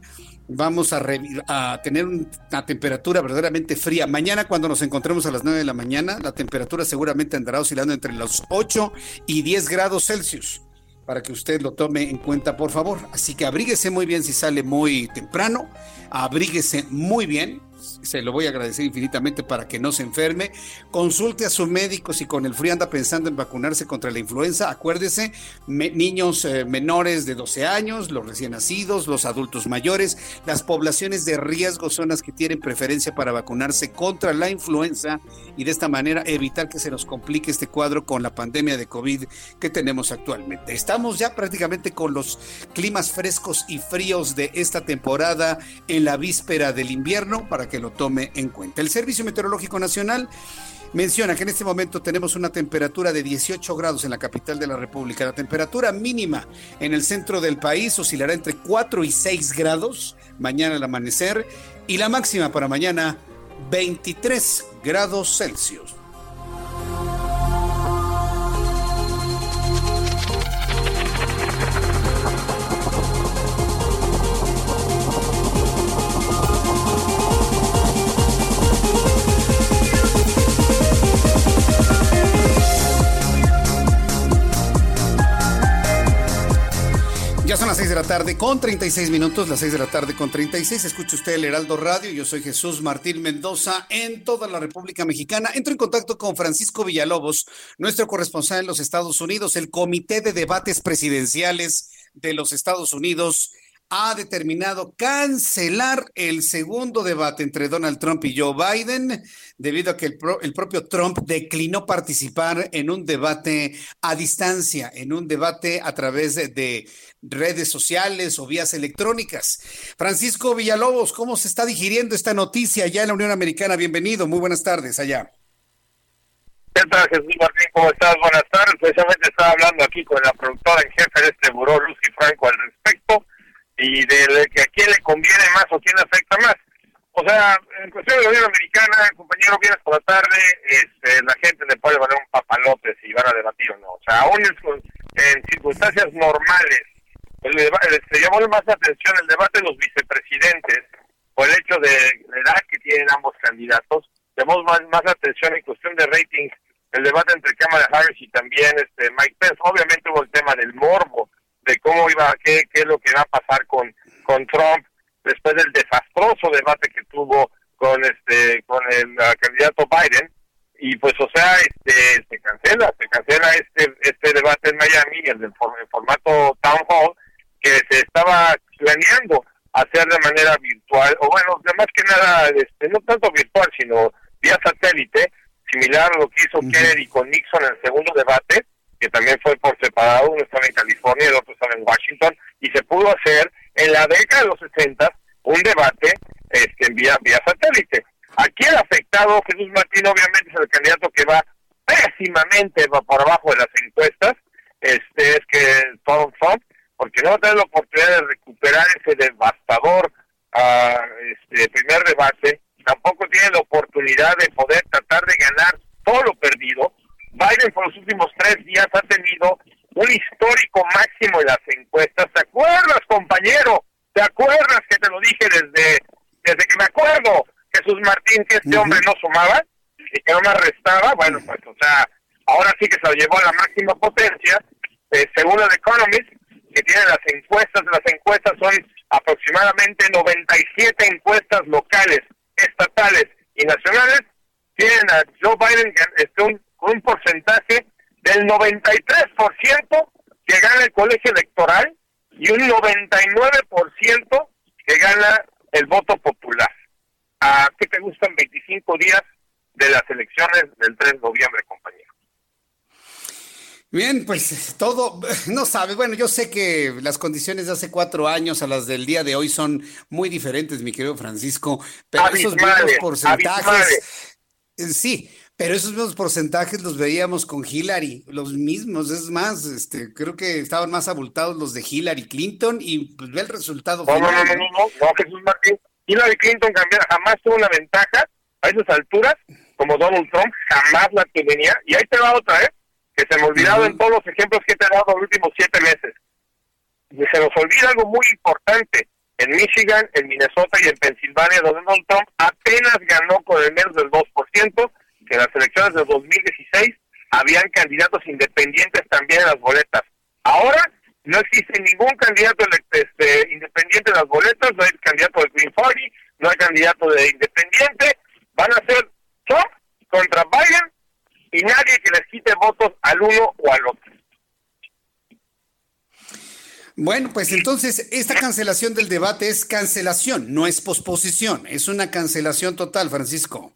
vamos a, tener una temperatura verdaderamente fría. Mañana cuando nos encontremos a las 9 de la mañana, la temperatura seguramente andará oscilando entre los 8 y 10 grados Celsius, para que usted lo tome en cuenta, por favor. Así que abríguese muy bien si sale muy temprano, abríguese muy bien se lo voy a agradecer infinitamente para que no se enferme. Consulte a su médico si con el frío anda pensando en vacunarse contra la influenza. Acuérdese, niños eh, menores de 12 años, los recién nacidos, los adultos mayores, las poblaciones de riesgo son las que tienen preferencia para vacunarse contra la influenza y de esta manera evitar que se nos complique este cuadro con la pandemia de COVID que tenemos actualmente. Estamos ya prácticamente con los climas frescos y fríos de esta temporada en la víspera del invierno para que lo tome en cuenta. El Servicio Meteorológico Nacional menciona que en este momento tenemos una temperatura de 18 grados en la capital de la República. La temperatura mínima en el centro del país oscilará entre 4 y 6 grados mañana al amanecer y la máxima para mañana 23 grados Celsius. Ya son las 6 de la tarde con 36 minutos, las 6 de la tarde con 36. Escucha usted el Heraldo Radio. Yo soy Jesús Martín Mendoza en toda la República Mexicana. Entro en contacto con Francisco Villalobos, nuestro corresponsal en los Estados Unidos, el Comité de Debates Presidenciales de los Estados Unidos ha determinado cancelar el segundo debate entre Donald Trump y Joe Biden debido a que el, propio Trump declinó participar en un debate a distancia, en un debate a través de, redes sociales o vías electrónicas. Francisco Villalobos, ¿cómo se está digiriendo esta noticia allá en la Unión Americana? Bienvenido, muy buenas tardes allá. ¿Qué tal, Jesús Martín? ¿Cómo estás? Buenas tardes. Precisamente estaba hablando aquí con la productora en jefe de este buró, Lucy Franco, al respecto y de que a quién le conviene más o quién afecta más. O sea, en cuestión de la Unión Americana, compañero, vienes por la tarde, este, la gente le puede valer un papalote si van a debatir o no. O sea, aún en, circunstancias normales, el, se llamó más la atención el debate de los vicepresidentes por el hecho de la edad que tienen ambos candidatos. Llamó más, más atención en cuestión de rating el debate entre Kamala Harris y también este Mike Pence. Obviamente hubo el tema del morbo de cómo iba, qué, qué es lo que va a pasar con, con Trump después del desastroso debate que tuvo con este con el candidato Biden y pues o sea este se cancela se cancela este este debate en Miami el del formato town hall que se estaba planeando hacer de manera virtual o bueno más que nada este no tanto virtual sino vía satélite similar a lo que hizo Kennedy con Nixon en el segundo debate que también fue por separado, uno estaba en California y el otro estaba en Washington, y se pudo hacer en la década de los 60 un debate este, en vía, vía satélite. Aquí el afectado, Jesús Martín, obviamente es el candidato que va pésimamente por abajo de las encuestas, este es que Donald Trump, porque no va a tener la oportunidad de recuperar ese devastador uh, este primer debate, tampoco tiene la oportunidad de poder tratar de ganar todo lo perdido, Biden por los últimos tres días ha tenido un histórico máximo en las encuestas. ¿Te acuerdas, compañero? ¿Te acuerdas que te lo dije desde, desde que me acuerdo, Jesús Martín, que este hombre no sumaba y que no me arrestaba? Bueno, pues, o sea, ahora sí que se lo llevó a la máxima potencia. Eh, según el Economist, que tiene las encuestas, las encuestas son aproximadamente 97 encuestas locales, estatales y nacionales, tienen a Joe Biden con un porcentaje del 93% que gana el colegio electoral y un 99% que gana el voto popular. ¿A qué te gustan 25 días de las elecciones del 3 de noviembre, compañero? Bien, pues todo, no sabes, bueno, yo sé que las condiciones de hace cuatro años a las del día de hoy son muy diferentes, mi querido Francisco, pero esos mismos porcentajes, sí, pero esos mismos porcentajes los veíamos con Hillary, los mismos, es más, este, creo que estaban más abultados los de Hillary Clinton y pues ve el resultado. No, no, no, no, no, no, Jesús Martín. Hillary Clinton jamás tuvo una ventaja a esas alturas como Donald Trump, jamás la tenía. Y ahí te va otra, ¿eh? Que se me olvidado en todos los ejemplos que te he dado los últimos siete meses. Y se nos olvida algo muy importante. En Michigan, en Minnesota y en Pensilvania, donde Donald Trump apenas ganó con el menos del 2%, que en las elecciones de 2016 habían candidatos independientes también en las boletas. Ahora no existe ningún candidato este, independiente en las boletas, no hay candidato del Green Party, no hay candidato de independiente, van a ser Trump contra Biden y nadie que les quite votos al uno o al otro. Bueno, pues entonces esta cancelación del debate es cancelación, no es posposición, es una cancelación total, Francisco.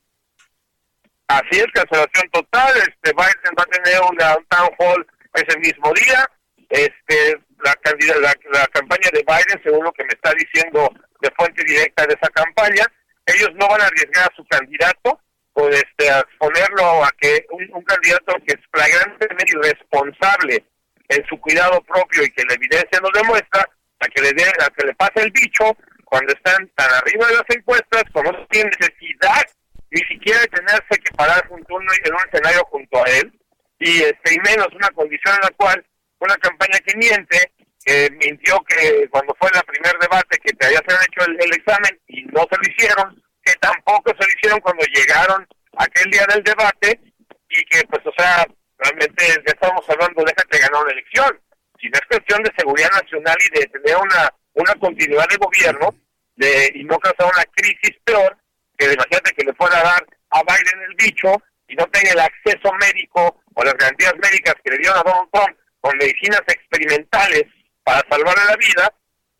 Así es, cancelación total. Este Biden va a tener una, un town hall ese mismo día. Este la, la, la campaña de Biden, según lo que me está diciendo de fuente directa de esa campaña, ellos no van a arriesgar a su candidato por este a ponerlo a que un, un candidato que es flagrantemente irresponsable en su cuidado propio y que la evidencia nos demuestra a que le a que le pase el bicho cuando están tan arriba de las encuestas, como no tienen necesidad ni siquiera de tenerse que parar junto uno, en un escenario junto a él, y este y menos una condición en la cual una campaña que miente, que mintió que cuando fue el primer debate que te había hecho el, el examen y no se lo hicieron, que tampoco se lo hicieron cuando llegaron aquel día del debate, y que pues o sea, realmente ya estamos hablando, déjate ganar una elección, si no es cuestión de seguridad nacional y de tener una, una continuidad de gobierno de, y no causar una crisis peor, que imagínate que le pueda dar a Biden el bicho y no tenga el acceso médico o las garantías médicas que le dieron a Donald Trump con medicinas experimentales para salvarle la vida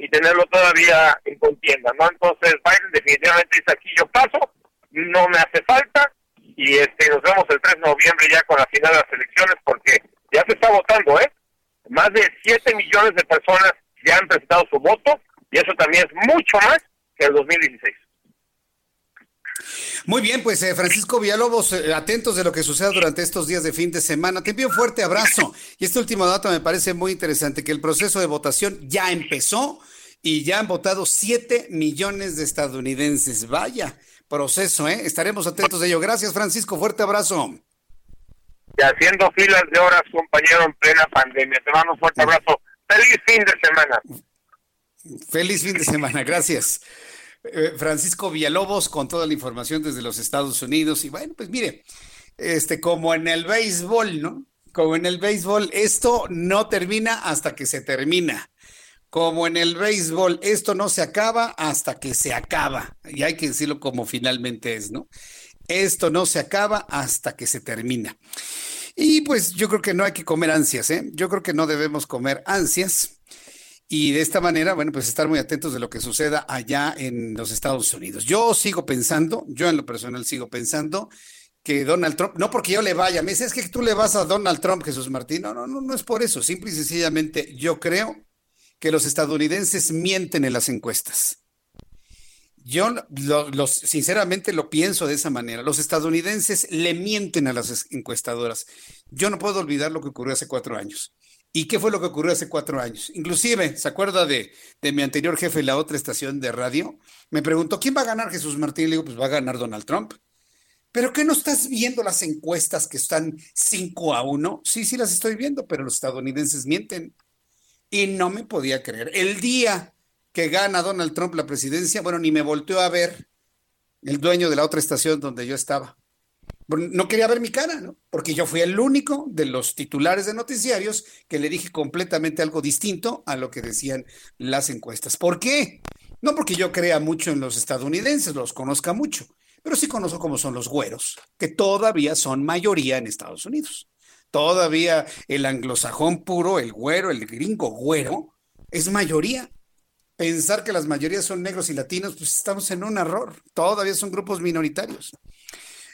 y tenerlo todavía en contienda, ¿no? Entonces Biden definitivamente dice aquí yo paso, no me hace falta, y este nos vemos el 3 de noviembre ya con la final de las elecciones porque ya se está votando, ¿eh? Más de 7 millones de personas ya han presentado su voto y eso también es mucho más que el 2016. Muy bien, pues eh, Francisco Villalobos, eh, atentos de lo que suceda durante estos días de fin de semana. Te envío un fuerte abrazo. Y este último dato me parece muy interesante, que el proceso de votación ya empezó y ya han votado 7 millones de estadounidenses. Vaya, proceso, ¿eh? Estaremos atentos de ello. Gracias, Francisco. Fuerte abrazo. Y haciendo filas de horas, compañero, en plena pandemia. Te mando un fuerte abrazo. Feliz fin de semana. Feliz fin de semana. Gracias. Eh, Francisco Villalobos con toda la información desde los Estados Unidos. Y bueno, pues mire, este, como en el béisbol, ¿no? Como en el béisbol, esto no termina hasta que se termina como en el béisbol, esto no se acaba hasta que se acaba. Y hay que decirlo como finalmente es, ¿no? Esto no se acaba hasta que se termina. Y pues yo creo que no hay que comer ansias, ¿eh? Yo creo que no debemos comer ansias. Y de esta manera, bueno, pues estar muy atentos de lo que suceda allá en los Estados Unidos. Yo sigo pensando, yo en lo personal sigo pensando que Donald Trump, no porque yo le vaya, me dice, es que tú le vas a Donald Trump, Jesús Martín. No, no, no, no es por eso. Simple y sencillamente yo creo que los estadounidenses mienten en las encuestas. Yo lo, sinceramente lo pienso de esa manera. Los estadounidenses le mienten a las encuestadoras. Yo no puedo olvidar lo que ocurrió hace cuatro años. ¿Y qué fue lo que ocurrió hace cuatro años? Inclusive, ¿se acuerda de, de mi anterior jefe en la otra estación de radio? Me preguntó, ¿quién va a ganar Jesús Martín? Le digo, pues va a ganar Donald Trump. ¿Pero qué no estás viendo las encuestas que están 5 a 1? Sí, sí las estoy viendo, pero los estadounidenses mienten y no me podía creer. El día que gana Donald Trump la presidencia, bueno, ni me volteó a ver el dueño de la otra estación donde yo estaba. No quería ver mi cara, ¿no? Porque yo fui el único de los titulares de noticiarios que le dije completamente algo distinto a lo que decían las encuestas. ¿Por qué? No porque yo crea mucho en los estadounidenses, los conozca mucho, pero sí conozco cómo son los güeros, que todavía son mayoría en Estados Unidos todavía el anglosajón puro, el güero, el gringo güero, es mayoría. Pensar que las mayorías son negros y latinos, pues estamos en un error. Todavía son grupos minoritarios.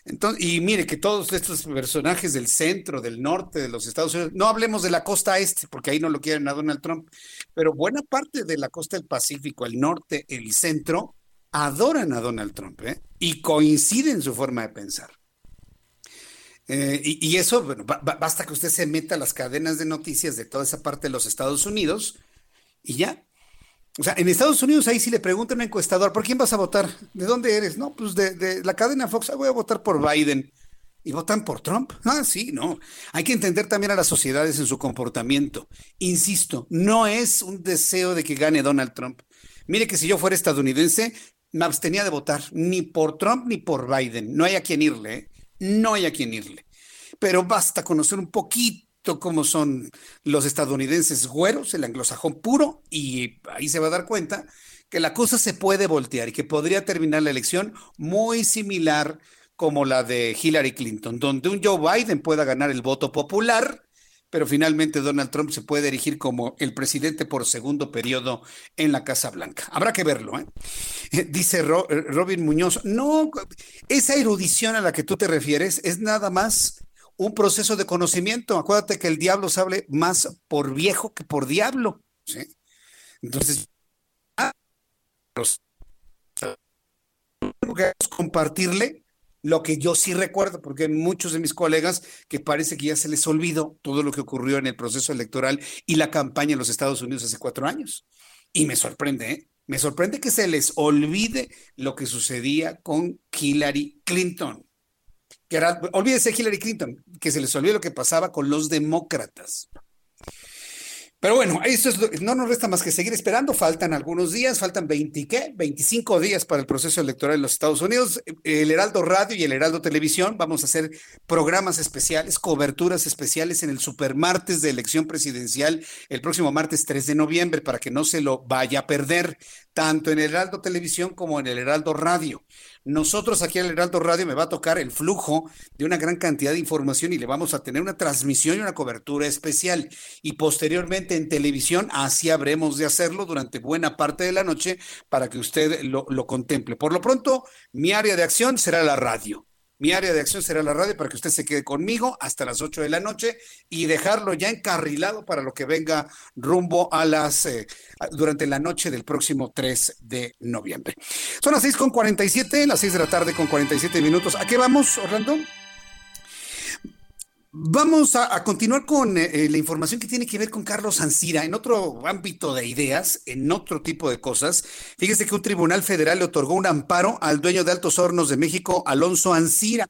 Entonces, y mire que todos estos personajes del centro, del norte de los Estados Unidos, no hablemos de la costa este, porque ahí no lo quieren a Donald Trump, pero buena parte de la costa del Pacífico, el norte, el centro, adoran a Donald Trump ¿eh? y coinciden en su forma de pensar. Eh, y, eso, bueno, basta que usted se meta a las cadenas de noticias de toda esa parte de los Estados Unidos y ya. O sea, en Estados Unidos ahí sí le preguntan a un encuestador, ¿por quién vas a votar? ¿De dónde eres? No, pues de, la cadena Fox, ah, voy a votar por Biden. ¿Y votan por Trump? Ah, sí, no. Hay que entender también a las sociedades en su comportamiento. Insisto, no es un deseo de que gane Donald Trump. Mire que si yo fuera estadounidense, me abstenía de votar ni por Trump ni por Biden. No hay a quien irle. ¿eh? No hay a quien irle. Pero basta conocer un poquito cómo son los estadounidenses güeros, el anglosajón puro, y ahí se va a dar cuenta que la cosa se puede voltear y que podría terminar la elección muy similar como la de Hillary Clinton, donde un Joe Biden pueda ganar el voto popular, pero finalmente Donald Trump se puede erigir como el presidente por segundo periodo en la Casa Blanca. Habrá que verlo, ¿eh? Dice Robin Muñoz, no, esa erudición a la que tú te refieres es nada más un proceso de conocimiento. Acuérdate que el diablo sabe más por viejo que por diablo. Entonces, compartirle lo que yo sí recuerdo, porque hay muchos de mis colegas que parece que ya se les olvidó todo lo que ocurrió en el proceso electoral y la campaña en los Estados Unidos hace cuatro años. Y me sorprende, ¿eh? Me sorprende que se les olvide lo que sucedía con Hillary Clinton. Que era, olvídese Hillary Clinton, que se les olvide lo que pasaba con los demócratas. Pero bueno, eso es, no nos resta más que seguir esperando. Faltan algunos días, faltan 20, ¿qué? 25 días para el proceso electoral en los Estados Unidos. El Heraldo Radio y el Heraldo Televisión vamos a hacer programas especiales, coberturas especiales en el supermartes de elección presidencial el próximo martes 3 de noviembre para que no se lo vaya a perder, tanto en el Heraldo Televisión como en el Heraldo Radio. Nosotros aquí en el Heraldo Radio me va a tocar el flujo de una gran cantidad de información y le vamos a tener una transmisión y una cobertura especial. Y posteriormente en televisión, así habremos de hacerlo durante buena parte de la noche para que usted lo, lo contemple. Por lo pronto, mi área de acción será la radio. Mi área de acción será la radio para que usted se quede conmigo hasta las 8 de la noche y dejarlo ya encarrilado para lo que venga rumbo a las eh, durante la noche del próximo 3 de noviembre. Son las 6 con 47, las 6 de la tarde con 47 minutos. ¿A qué vamos, Orlando? Vamos a, continuar con eh, eh, la información que tiene que ver con Carlos Ancira en otro ámbito de ideas, en otro tipo de cosas. Fíjese que un tribunal federal le otorgó un amparo al dueño de Altos Hornos de México, Alonso Ancira.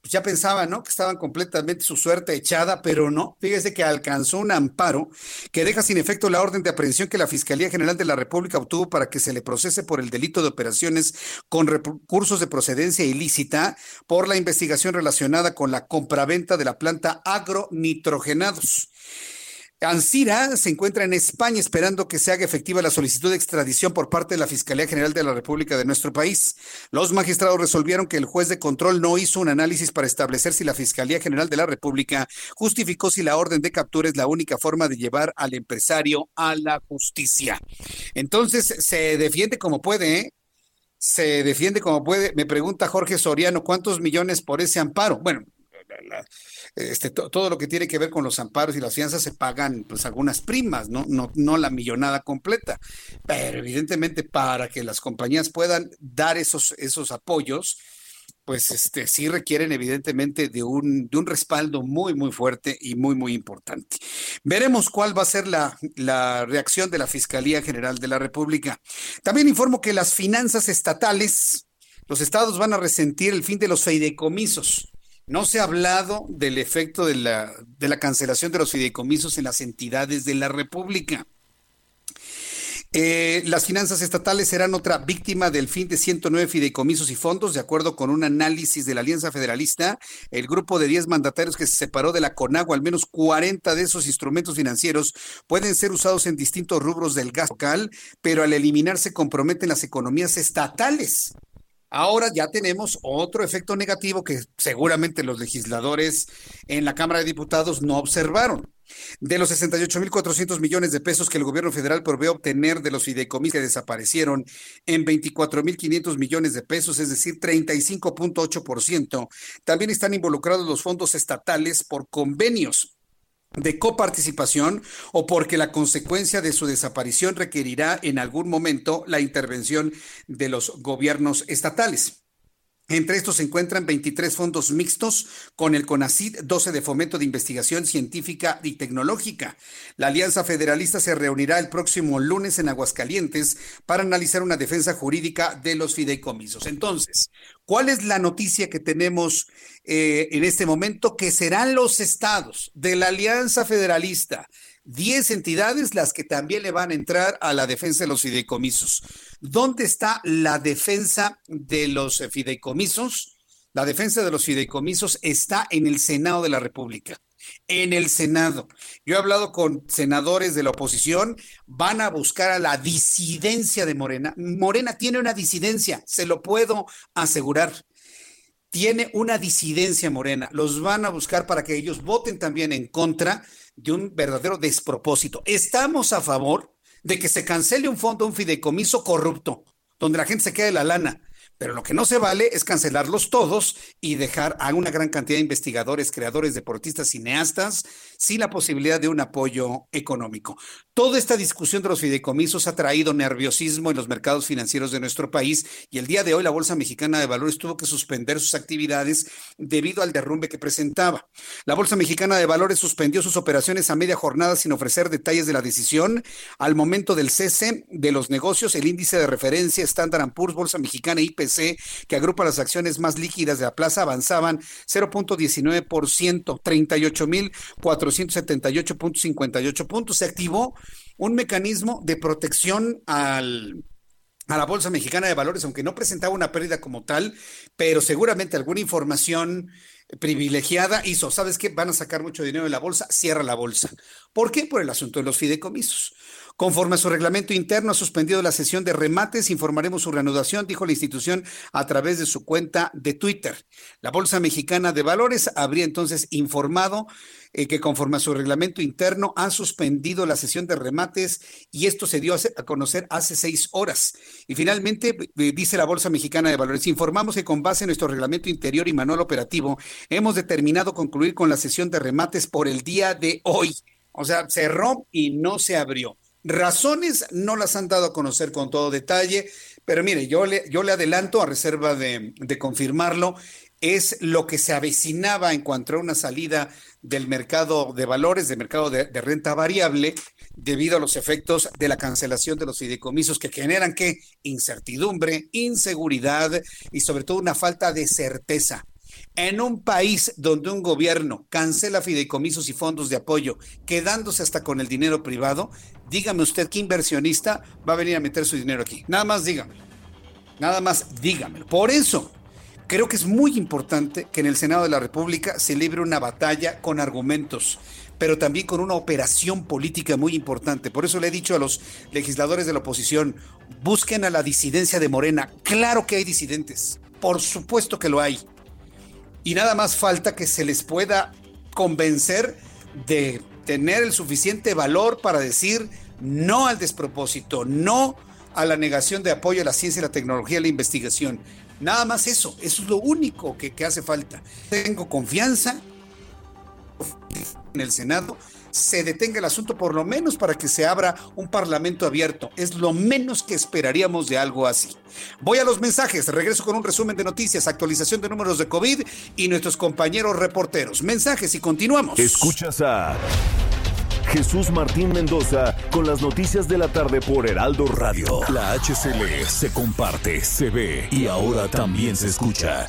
Pues ya pensaba, ¿no? Que estaban completamente su suerte echada, pero no. Fíjese que alcanzó un amparo que deja sin efecto la orden de aprehensión que la Fiscalía General de la República obtuvo para que se le procese por el delito de operaciones con recursos de procedencia ilícita por la investigación relacionada con la compraventa de la planta agronitrogenados. Ansira se encuentra en España esperando que se haga efectiva la solicitud de extradición por parte de la Fiscalía General de la República de nuestro país. Los magistrados resolvieron que el juez de control no hizo un análisis para establecer si la Fiscalía General de la República justificó si la orden de captura es la única forma de llevar al empresario a la justicia. Entonces se defiende como puede, ¿eh? Se defiende como puede. Me pregunta Jorge Soriano, ¿cuántos millones por ese amparo? Bueno, este, todo lo que tiene que ver con los amparos y las fianzas se pagan pues algunas primas, ¿no? No, no la millonada completa. Pero evidentemente para que las compañías puedan dar esos, esos apoyos, pues este, sí requieren evidentemente de un, de un respaldo muy, muy fuerte y muy, muy importante. Veremos cuál va a ser la, la reacción de la Fiscalía General de la República. También informo que las finanzas estatales, los estados van a resentir el fin de los fideicomisos. No se ha hablado del efecto de la, de la cancelación de los fideicomisos en las entidades de la República. Eh, las finanzas estatales serán otra víctima del fin de 109 fideicomisos y fondos, de acuerdo con un análisis de la Alianza Federalista. El grupo de 10 mandatarios que se separó de la CONAGUA, al menos 40 de esos instrumentos financieros pueden ser usados en distintos rubros del gasto local, pero al eliminarse comprometen las economías estatales. Ahora ya tenemos otro efecto negativo que seguramente los legisladores en la Cámara de Diputados no observaron. De los 68.400 millones de pesos que el gobierno federal prevé obtener de los fideicomisos que desaparecieron en 24.500 millones de pesos, es decir, 35.8%, también están involucrados los fondos estatales por convenios de coparticipación o porque la consecuencia de su desaparición requerirá en algún momento la intervención de los gobiernos estatales. Entre estos se encuentran 23 fondos mixtos con el CONACID, 12 de fomento de investigación científica y tecnológica. La Alianza Federalista se reunirá el próximo lunes en Aguascalientes para analizar una defensa jurídica de los fideicomisos. Entonces, ¿cuál es la noticia que tenemos eh, en este momento? Que serán los estados de la Alianza Federalista 10 entidades las que también le van a entrar a la defensa de los fideicomisos. ¿Dónde está la defensa de los fideicomisos? La defensa de los fideicomisos está en el Senado de la República. en el Senado. Yo he hablado con senadores de la oposición, van a buscar a la disidencia de Morena. Morena tiene una disidencia, se lo puedo asegurar. Tiene una disidencia morena. Los van a buscar para que ellos voten también en contra de un verdadero despropósito. Estamos a favor de que se cancele un fondo, un fideicomiso corrupto, donde la gente se quede la lana. Pero lo que no se vale es cancelarlos todos y dejar a una gran cantidad de investigadores, creadores, deportistas, cineastas sin la posibilidad de un apoyo económico. Toda esta discusión de los fideicomisos ha traído nerviosismo en los mercados financieros de nuestro país y el día de hoy la Bolsa Mexicana de Valores tuvo que suspender sus actividades debido al derrumbe que presentaba. La Bolsa Mexicana de Valores suspendió sus operaciones a media jornada sin ofrecer detalles de la decisión. Al momento del cese de los negocios, el índice de referencia Standard Poor's Bolsa Mexicana IPC que agrupa las acciones más líquidas de la plaza, avanzaban 0.19%, 38.478.58 puntos. Se activó un mecanismo de protección al a la Bolsa Mexicana de Valores, aunque no presentaba una pérdida como tal, pero seguramente alguna información privilegiada hizo, ¿sabes qué? Van a sacar mucho dinero de la bolsa, cierra la bolsa. ¿Por qué? Por el asunto de los fideicomisos. Conforme a su reglamento interno, ha suspendido la sesión de remates. Informaremos su reanudación, dijo la institución a través de su cuenta de Twitter. La Bolsa Mexicana de Valores habría entonces informado eh, que conforme a su reglamento interno ha suspendido la sesión de remates y esto se dio a, conocer hace seis horas. Y finalmente, eh, dice la Bolsa Mexicana de Valores, informamos que con base en nuestro reglamento interior y manual operativo, hemos determinado concluir con la sesión de remates por el día de hoy. O sea, cerró y no se abrió. Razones no las han dado a conocer con todo detalle, pero mire, yo le, yo le adelanto a reserva de, confirmarlo, es lo que se avecinaba en cuanto a una salida del mercado de valores, del mercado de, de, renta variable, debido a los efectos de la cancelación de los fideicomisos que generan qué? Incertidumbre, inseguridad y sobre todo una falta de certeza. En un país donde un gobierno cancela fideicomisos y fondos de apoyo, quedándose hasta con el dinero privado, dígame usted qué inversionista va a venir a meter su dinero aquí. Nada más dígame. Nada más dígame. Por eso, creo que es muy importante que en el Senado de la República se libre una batalla con argumentos, pero también con una operación política muy importante. Por eso le he dicho a los legisladores de la oposición, busquen a la disidencia de Morena. Claro que hay disidentes, por supuesto que lo hay y nada más falta que se les pueda convencer de tener el suficiente valor para decir no al despropósito, no a la negación de apoyo a la ciencia, la tecnología la investigación. Nada más eso, eso es lo único que, que hace falta. Tengo confianza en el Senado se detenga el asunto, por lo menos para que se abra un parlamento abierto. Es lo menos que esperaríamos de algo así. Voy a los mensajes, regreso con un resumen de noticias, actualización de números de COVID y nuestros compañeros reporteros. Mensajes y continuamos. Escuchas a Jesús Martín Mendoza con las noticias de la tarde por Heraldo Radio. La HCL se comparte, se ve y ahora también se escucha.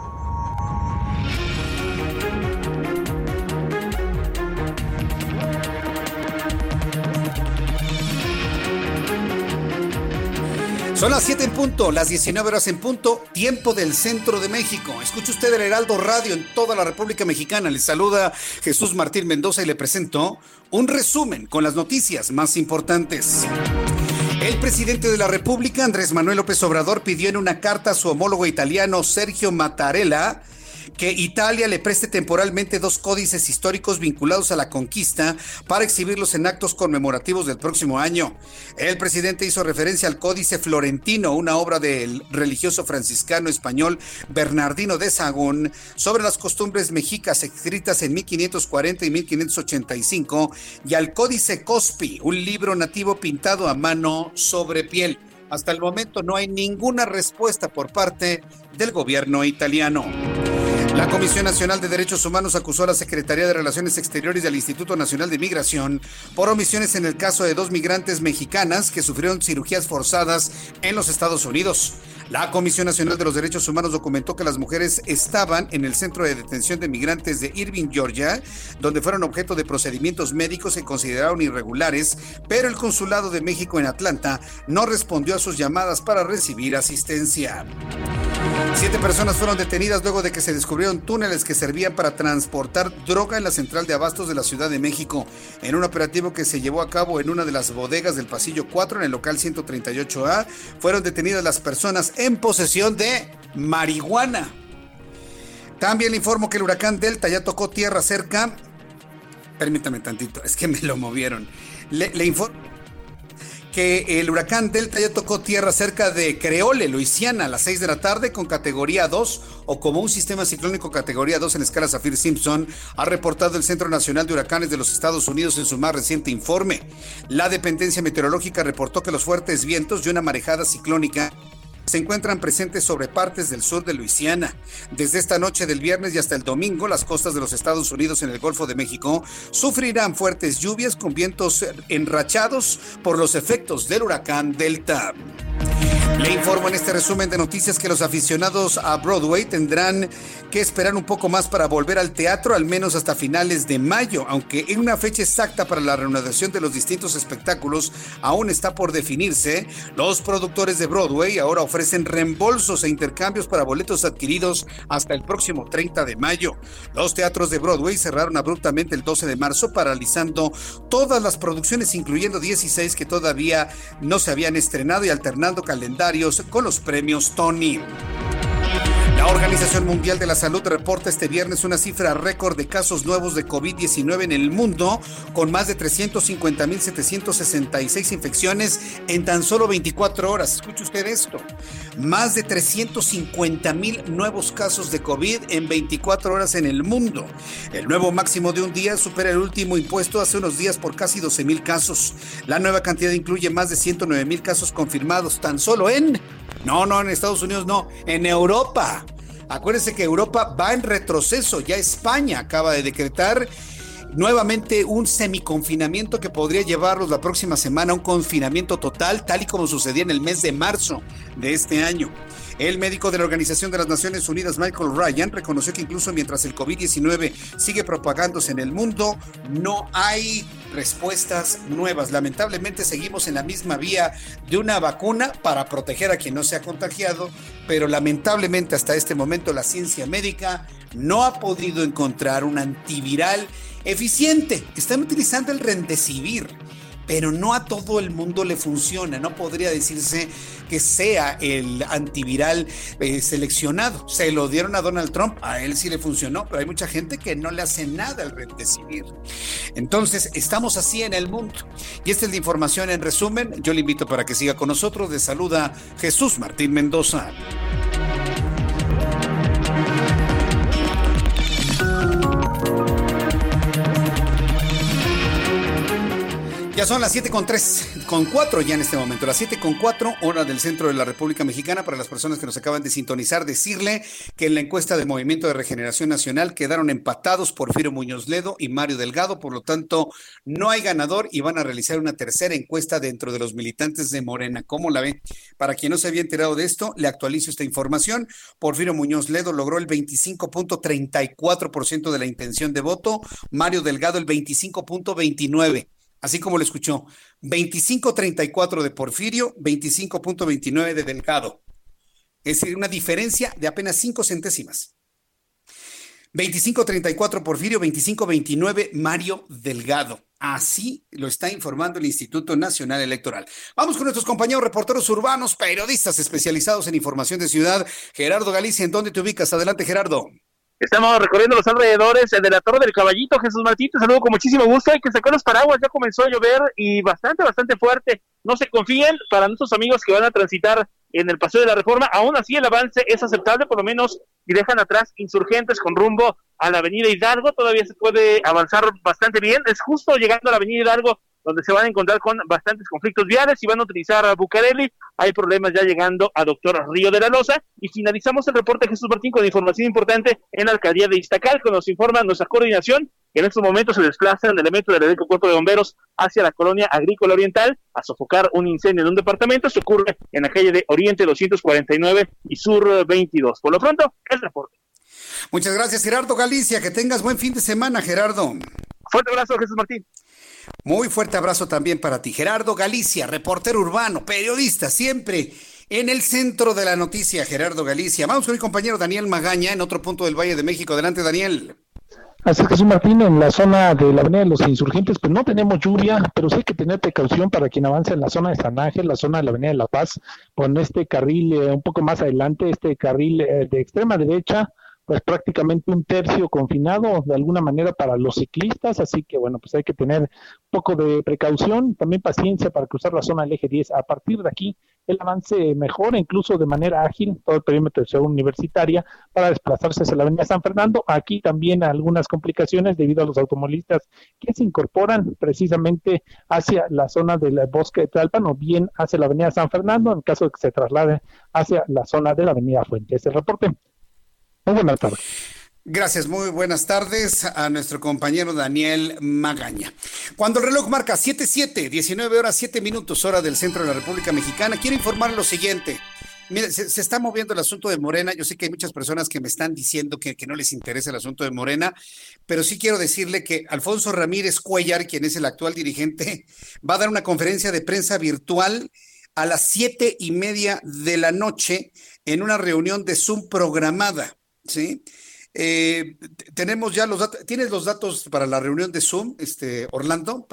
Son las 7 en punto, las 19 horas en punto, tiempo del centro de México. Escucha usted el Heraldo Radio en toda la República Mexicana. Le saluda Jesús Martín Mendoza y le presento un resumen con las noticias más importantes. El presidente de la República, Andrés Manuel López Obrador, pidió en una carta a su homólogo italiano Sergio Mattarella que Italia le preste temporalmente dos códices históricos vinculados a la conquista para exhibirlos en actos conmemorativos del próximo año. El presidente hizo referencia al Códice Florentino, una obra del religioso franciscano español Bernardino de Sagún sobre las costumbres mexicas escritas en 1540 y 1585, y al Códice Cospi, un libro nativo pintado a mano sobre piel. Hasta el momento no hay ninguna respuesta por parte del gobierno italiano. La Comisión Nacional de Derechos Humanos acusó a la Secretaría de Relaciones Exteriores y al Instituto Nacional de Migración por omisiones en el caso de dos migrantes mexicanas que sufrieron cirugías forzadas en los Estados Unidos. La Comisión Nacional de los Derechos Humanos documentó que las mujeres estaban en el centro de detención de migrantes de Irving, Georgia, donde fueron objeto de procedimientos médicos que consideraron irregulares, pero el Consulado de México en Atlanta no respondió a sus llamadas para recibir asistencia. Siete personas fueron detenidas luego de que se descubrieron túneles que servían para transportar droga en la central de abastos de la Ciudad de México, en un operativo que se llevó a cabo en una de las bodegas del pasillo 4 en el local 138A. Fueron detenidas las personas en posesión de marihuana. También le informo que el huracán Delta ya tocó tierra cerca. Permítame tantito, es que me lo movieron. Le, informo que el huracán Delta ya tocó tierra cerca de Creole, Luisiana, a las 6 de la tarde con categoría 2 o como un sistema ciclónico categoría 2 en escala Zafir Simpson, ha reportado el Centro Nacional de Huracanes de los Estados Unidos en su más reciente informe. La dependencia meteorológica reportó que los fuertes vientos y una marejada ciclónica se encuentran presentes sobre partes del sur de Luisiana. Desde esta noche del viernes y hasta el domingo, las costas de los Estados Unidos en el Golfo de México sufrirán fuertes lluvias con vientos enrachados por los efectos del huracán Delta. Le informo en este resumen de noticias que los aficionados a Broadway tendrán que esperar un poco más para volver al teatro, al menos hasta finales de mayo, aunque en una fecha exacta para la reanudación de los distintos espectáculos aún está por definirse. Los productores de Broadway ahora ofrecen reembolsos e intercambios para boletos adquiridos hasta el próximo 30 de mayo. Los teatros de Broadway cerraron abruptamente el 12 de marzo, paralizando todas las producciones, incluyendo 16 que todavía no se habían estrenado y alternando calendarios con los premios Tony. La Organización Mundial de la Salud reporta este viernes una cifra récord de casos nuevos de COVID-19 en el mundo, con más de 350.766 infecciones en tan solo 24 horas. Escuche usted esto. Más de 350.000 nuevos casos de COVID en 24 horas en el mundo. El nuevo máximo de un día supera el último impuesto hace unos días por casi 12.000 casos. La nueva cantidad incluye más de 109.000 casos confirmados tan solo en no, no, en Estados Unidos no, en Europa. Acuérdense que Europa va en retroceso. Ya España acaba de decretar nuevamente un semiconfinamiento que podría llevarlos la próxima semana a un confinamiento total, tal y como sucedía en el mes de marzo de este año. El médico de la Organización de las Naciones Unidas, Michael Ryan, reconoció que incluso mientras el COVID-19 sigue propagándose en el mundo, no hay respuestas nuevas. Lamentablemente seguimos en la misma vía de una vacuna para proteger a quien no se ha contagiado, pero lamentablemente hasta este momento la ciencia médica no ha podido encontrar un antiviral eficiente. Están utilizando el Remdesivir pero no a todo el mundo le funciona. No podría decirse que sea el antiviral eh, seleccionado. Se lo dieron a Donald Trump, a él sí le funcionó, pero hay mucha gente que no le hace nada al Remdesivir. Entonces, estamos así en el mundo. Y esta es la información en resumen. Yo le invito para que siga con nosotros. Le saluda Jesús Martín Mendoza. Ya son las 7 con 3, con 4 ya en este momento, las 7 con 4, hora del centro de la República Mexicana. Para las personas que nos acaban de sintonizar, decirle que en la encuesta de Movimiento de Regeneración Nacional quedaron empatados Porfirio Muñoz Ledo y Mario Delgado, por lo tanto, no hay ganador y van a realizar una tercera encuesta dentro de los militantes de Morena. ¿Cómo la ve? Para quien no se había enterado de esto, le actualizo esta información. Porfirio Muñoz Ledo logró el 25.34% de la intención de voto, Mario Delgado el 25.29% así como lo escuchó, 25.34 de Porfirio, 25.29 de Delgado. Es decir, una diferencia de apenas 5 centésimas. 25.34 Porfirio, 25.29 Mario Delgado. Así lo está informando el Instituto Nacional Electoral. Vamos con nuestros compañeros reporteros urbanos, periodistas especializados en información de ciudad. Gerardo Galicia, ¿en dónde te ubicas? Adelante, Gerardo. Estamos recorriendo los alrededores de la Torre del Caballito. Jesús Martín, te saludo con muchísimo gusto. Hay que sacar los paraguas, ya comenzó a llover y bastante, bastante fuerte. No se confíen para nuestros amigos que van a transitar en el Paseo de la Reforma. Aún así, el avance es aceptable, por lo menos, y dejan atrás insurgentes con rumbo a la Avenida Hidalgo. Todavía se puede avanzar bastante bien. Es justo llegando a la Avenida Hidalgo donde se van a encontrar con bastantes conflictos viales y van a utilizar a Bucareli. Hay problemas ya llegando a Doctor Río de la Loza. Y finalizamos el reporte Jesús Martín con información importante en la alcaldía de Iztacal, que nos informa nuestra coordinación en estos momentos se desplazan elementos del Cuerpo de Bomberos hacia la colonia agrícola oriental a sofocar un incendio en un departamento. Se ocurre en la calle de Oriente 249 y Sur 22. Por lo pronto, el reporte. Muchas gracias, Gerardo Galicia. Que tengas buen fin de semana, Gerardo. Fuerte abrazo, Jesús Martín. Muy fuerte abrazo también para ti. Gerardo Galicia, reportero urbano, periodista, siempre en el centro de la noticia, Gerardo Galicia. Vamos con mi compañero Daniel Magaña en otro punto del Valle de México. Adelante, Daniel. Así es, Jesús Martín, en la zona de la Avenida de los Insurgentes, pues no tenemos lluvia, pero sí hay que tener precaución para quien avanza en la zona de San Ángel, la zona de la Avenida de La Paz, con este carril eh, un poco más adelante, este carril eh, de extrema derecha, pues prácticamente un tercio confinado de alguna manera para los ciclistas, así que bueno, pues hay que tener un poco de precaución, también paciencia para cruzar la zona del eje 10. A partir de aquí, el avance mejora incluso de manera ágil todo el perímetro de ciudad universitaria para desplazarse hacia la avenida San Fernando. Aquí también algunas complicaciones debido a los automovilistas que se incorporan precisamente hacia la zona del bosque de Tlalpan o bien hacia la avenida San Fernando en caso de que se trasladen hacia la zona de la avenida Fuentes. El reporte. Muy buenas tardes. Gracias, muy buenas tardes a nuestro compañero Daniel Magaña. Cuando el reloj marca 7-7, 19 horas 7 minutos, hora del centro de la República Mexicana, quiero informar lo siguiente. Mire, se, está moviendo el asunto de Morena. Yo sé que hay muchas personas que me están diciendo que, que, no les interesa el asunto de Morena, pero sí quiero decirle que Alfonso Ramírez Cuellar, quien es el actual dirigente, va a dar una conferencia de prensa virtual a las siete y media de la noche en una reunión de Zoom programada. ¿Sí? Eh, tenemos ya los datos, ¿tienes los datos para la reunión de Zoom, este, Orlando?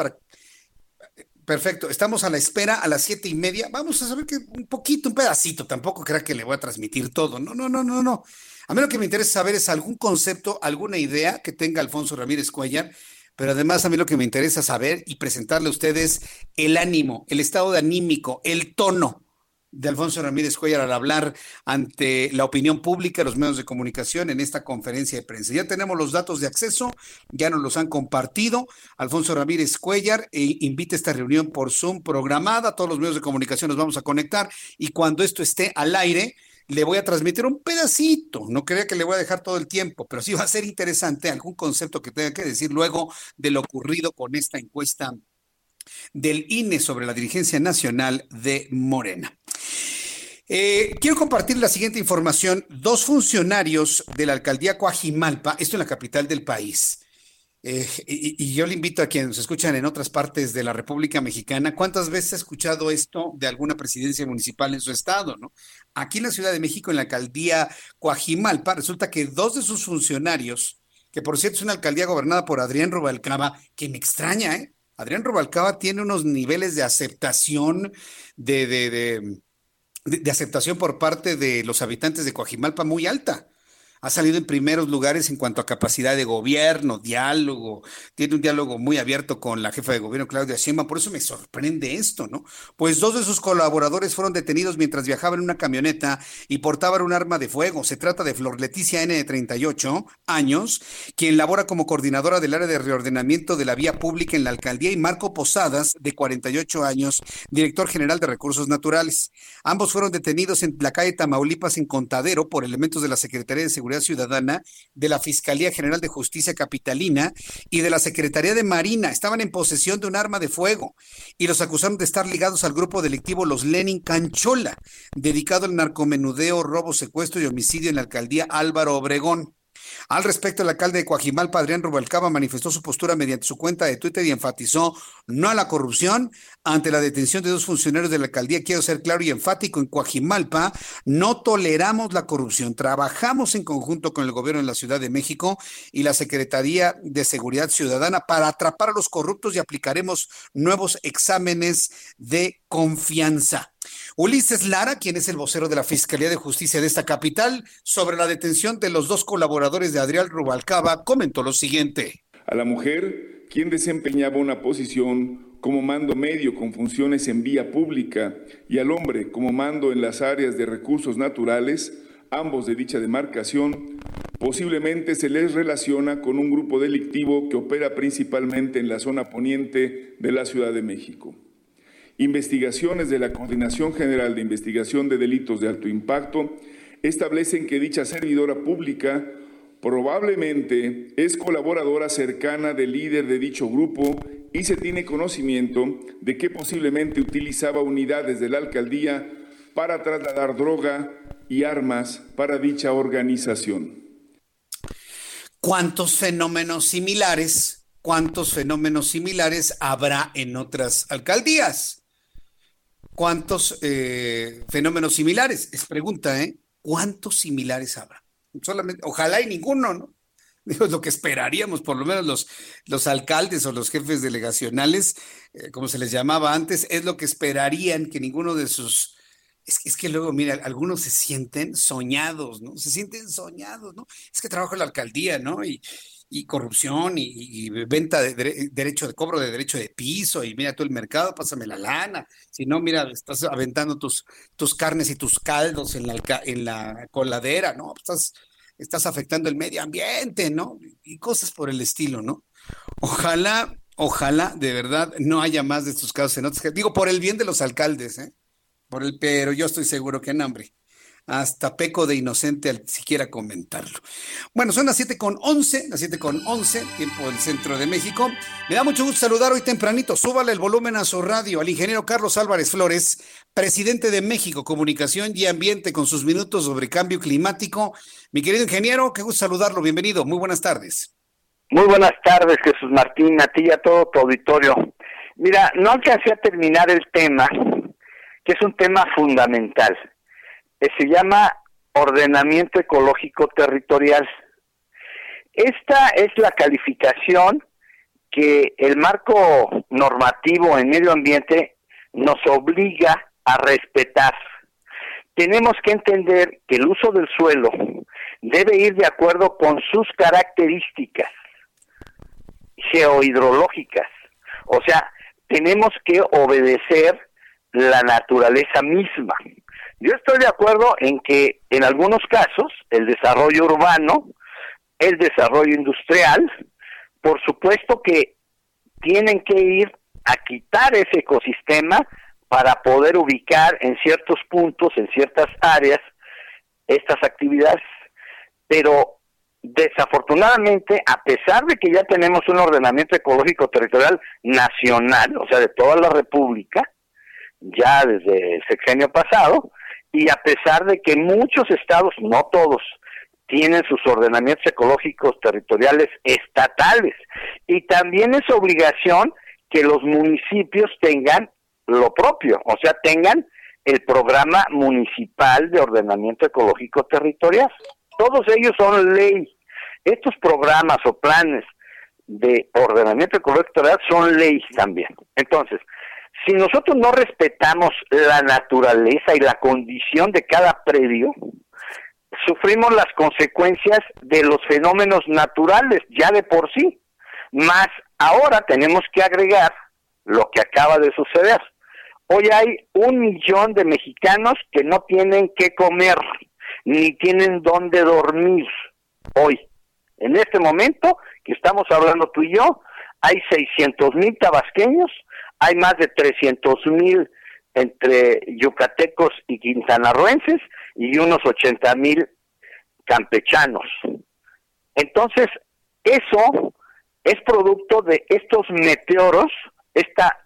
Perfecto, estamos a la espera a las siete y media. Vamos a saber que un poquito, un pedacito, tampoco crea que le voy a transmitir todo. No, no, no, no, no. A mí lo que me interesa saber es algún concepto, alguna idea que tenga Alfonso Ramírez Cuellar, pero además a mí lo que me interesa saber y presentarle a ustedes el ánimo, el estado de anímico, el tono de Alfonso Ramírez Cuellar al hablar ante la opinión pública, los medios de comunicación en esta conferencia de prensa. Ya tenemos los datos de acceso, ya nos los han compartido. Alfonso Ramírez Cuellar e invita esta reunión por Zoom programada, todos los medios de comunicación nos vamos a conectar y cuando esto esté al aire, le voy a transmitir un pedacito, no crea que le voy a dejar todo el tiempo, pero sí va a ser interesante algún concepto que tenga que decir luego de lo ocurrido con esta encuesta del INE sobre la dirigencia nacional de Morena. Eh, quiero compartir la siguiente información. Dos funcionarios de la alcaldía Coajimalpa, esto en la capital del país, eh, y, yo le invito a quienes nos escuchan en otras partes de la República Mexicana, ¿cuántas veces ha escuchado esto de alguna presidencia municipal en su estado? Aquí en la Ciudad de México, en la alcaldía Coajimalpa, resulta que dos de sus funcionarios, que por cierto es una alcaldía gobernada por Adrián Rubalcaba, que me extraña, ¿eh? Adrián Rubalcaba tiene unos niveles de aceptación, de, aceptación por parte de los habitantes de Coajimalpa muy alta ha salido en primeros lugares en cuanto a capacidad de gobierno, diálogo, tiene un diálogo muy abierto con la jefa de gobierno Claudia Sheinbaum, por eso me sorprende esto, ¿no? Pues dos de sus colaboradores fueron detenidos mientras viajaban en una camioneta y portaban un arma de fuego. Se trata de Flor Leticia N de 38 años, quien labora como coordinadora del área de reordenamiento de la vía pública en la alcaldía y Marco Posadas de 48 años, director general de recursos naturales. Ambos fueron detenidos en la calle Tamaulipas en Contadero por elementos de la Secretaría de Seguridad Ciudadana, de la Fiscalía General de Justicia Capitalina y de la Secretaría de Marina. Estaban en posesión de un arma de fuego y los acusaron de estar ligados al grupo delictivo Los Lenin Canchola, dedicado al narcomenudeo, robo, secuestro y homicidio en la alcaldía Álvaro Obregón. Al respecto, el alcalde de Coajimalpa, Adrián Rubalcaba, manifestó su postura mediante su cuenta de Twitter y enfatizó no a la corrupción ante la detención de dos funcionarios de la alcaldía. Quiero ser claro y enfático, en Coajimalpa no toleramos la corrupción. Trabajamos en conjunto con el gobierno de la Ciudad de México y la Secretaría de Seguridad Ciudadana para atrapar a los corruptos y aplicaremos nuevos exámenes de confianza. Ulises Lara, quien es el vocero de la Fiscalía de Justicia de esta capital, sobre la detención de los dos colaboradores de Adrián Rubalcaba, comentó lo siguiente. A la mujer, quien desempeñaba una posición como mando medio con funciones en vía pública, y al hombre como mando en las áreas de recursos naturales, ambos de dicha demarcación, Posiblemente se les relaciona con un grupo delictivo que opera principalmente en la zona poniente de la Ciudad de México. Investigaciones de la Coordinación General de Investigación de Delitos de Alto Impacto establecen que dicha servidora pública probablemente es colaboradora cercana del líder de dicho grupo y se tiene conocimiento de que posiblemente utilizaba unidades de la alcaldía para trasladar droga y armas para dicha organización. ¿Cuántos fenómenos similares, cuántos fenómenos similares habrá en otras alcaldías? ¿Cuántos eh, fenómenos similares? Es pregunta, ¿eh? ¿Cuántos similares habrá? Solamente, ojalá y ninguno, ¿no? Digo, lo que esperaríamos, por lo menos los, los alcaldes o los jefes delegacionales, eh, como se les llamaba antes, es lo que esperarían que ninguno de sus es, es, que luego, mira, algunos se sienten soñados, ¿no? Se sienten soñados, ¿no? Es que trabajo en la alcaldía, ¿no? Y, y corrupción y, venta de, derecho de cobro de derecho de piso y mira todo el mercado, pásame la lana. Si no, mira, estás aventando tus, tus carnes y tus caldos en la, en la coladera, ¿no? Estás, estás afectando el medio ambiente, ¿no? Y cosas por el estilo, ¿no? Ojalá, ojalá de verdad no haya más de estos casos en otros. Digo, por el bien de los alcaldes, ¿eh? por el, pero yo estoy seguro que en hambre. Hasta peco de inocente al siquiera comentarlo. Bueno, son las 7 con 11, las 7 con 11, tiempo del centro de México. Me da mucho gusto saludar hoy tempranito. Súbale el volumen a su radio al ingeniero Carlos Álvarez Flores, presidente de México Comunicación y Ambiente, con sus minutos sobre cambio climático. Mi querido ingeniero, qué gusto saludarlo. Bienvenido. Muy buenas tardes. Muy buenas tardes, Jesús Martín, a ti y a todo tu auditorio. Mira, no alcancé a terminar el tema que es un tema fundamental. Eh, se llama ordenamiento ecológico territorial. Esta es la calificación que el marco normativo en medio ambiente nos obliga a respetar. Tenemos que entender que el uso del suelo debe ir de acuerdo con sus características geohidrológicas. O sea, tenemos que obedecer la naturaleza misma. Yo estoy de acuerdo en que en algunos casos el desarrollo urbano, el desarrollo industrial, por supuesto que tienen que ir a quitar ese ecosistema para poder ubicar en ciertos puntos, en ciertas áreas, estas actividades. Pero desafortunadamente, a pesar de que ya tenemos un ordenamiento ecológico territorial nacional, o sea, de toda la República, ya desde el sexenio pasado, y a pesar de que muchos estados, no todos, tienen sus ordenamientos ecológicos territoriales estatales, y también es obligación que los municipios tengan lo propio, o sea, tengan el programa municipal de ordenamiento ecológico territorial. Todos ellos son ley. Estos programas o planes de ordenamiento ecológico territorial son ley también. Entonces, si nosotros no respetamos la naturaleza y la condición de cada predio, sufrimos las consecuencias de los fenómenos naturales ya de por sí. Más ahora tenemos que agregar lo que acaba de suceder. Hoy hay un millón de mexicanos que no tienen qué comer, ni tienen dónde dormir. Hoy, en este momento que estamos hablando tú y yo, hay 600 mil tabasqueños hay más de 300 mil entre yucatecos y quintanarroenses y unos 80 mil campechanos. Entonces, eso es producto de estos meteoros, esta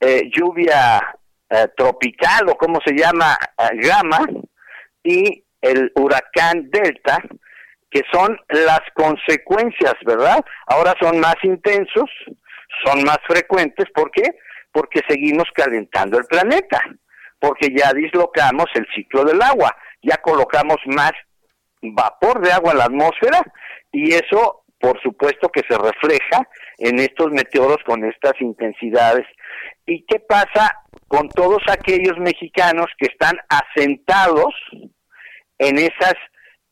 eh, lluvia eh, tropical o como se llama, eh, gama, y el huracán Delta, que son las consecuencias, ¿verdad? Ahora son más intensos, son más frecuentes. ¿Por qué? Porque seguimos calentando el planeta, porque ya dislocamos el ciclo del agua, ya colocamos más vapor de agua en la atmósfera y eso por supuesto que se refleja en estos meteoros con estas intensidades. ¿Y qué pasa con todos aquellos mexicanos que están asentados en esas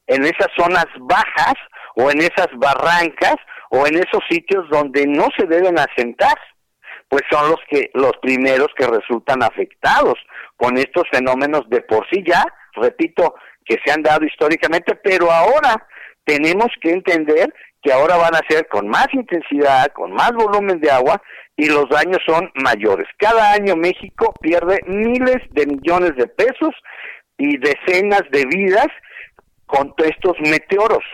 en esas zonas bajas o en esas barrancas o en esos sitios donde no se deben asentar, pues son los que los primeros que resultan afectados con estos fenómenos de por sí ya, repito, que se han dado históricamente, pero ahora tenemos que entender que ahora van a ser con más intensidad, con más volumen de agua y los daños son mayores. Cada año México pierde miles de millones de pesos y decenas de vidas con estos meteoros.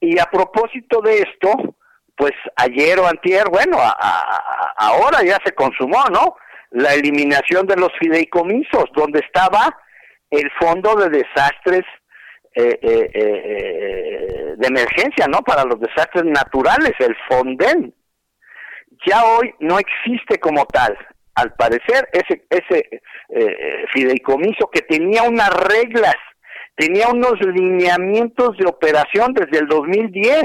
Y a propósito de esto, pues ayer o antier, bueno, ahora ya se consumó, ¿no? La eliminación de los fideicomisos, donde estaba el Fondo de Desastres eh, eh, eh, de Emergencia, ¿no? Para los desastres naturales, el FONDEN. Ya hoy no existe como tal. Al parecer, ese, ese fideicomiso que tenía unas reglas, tenía unos lineamientos de operación desde el 2010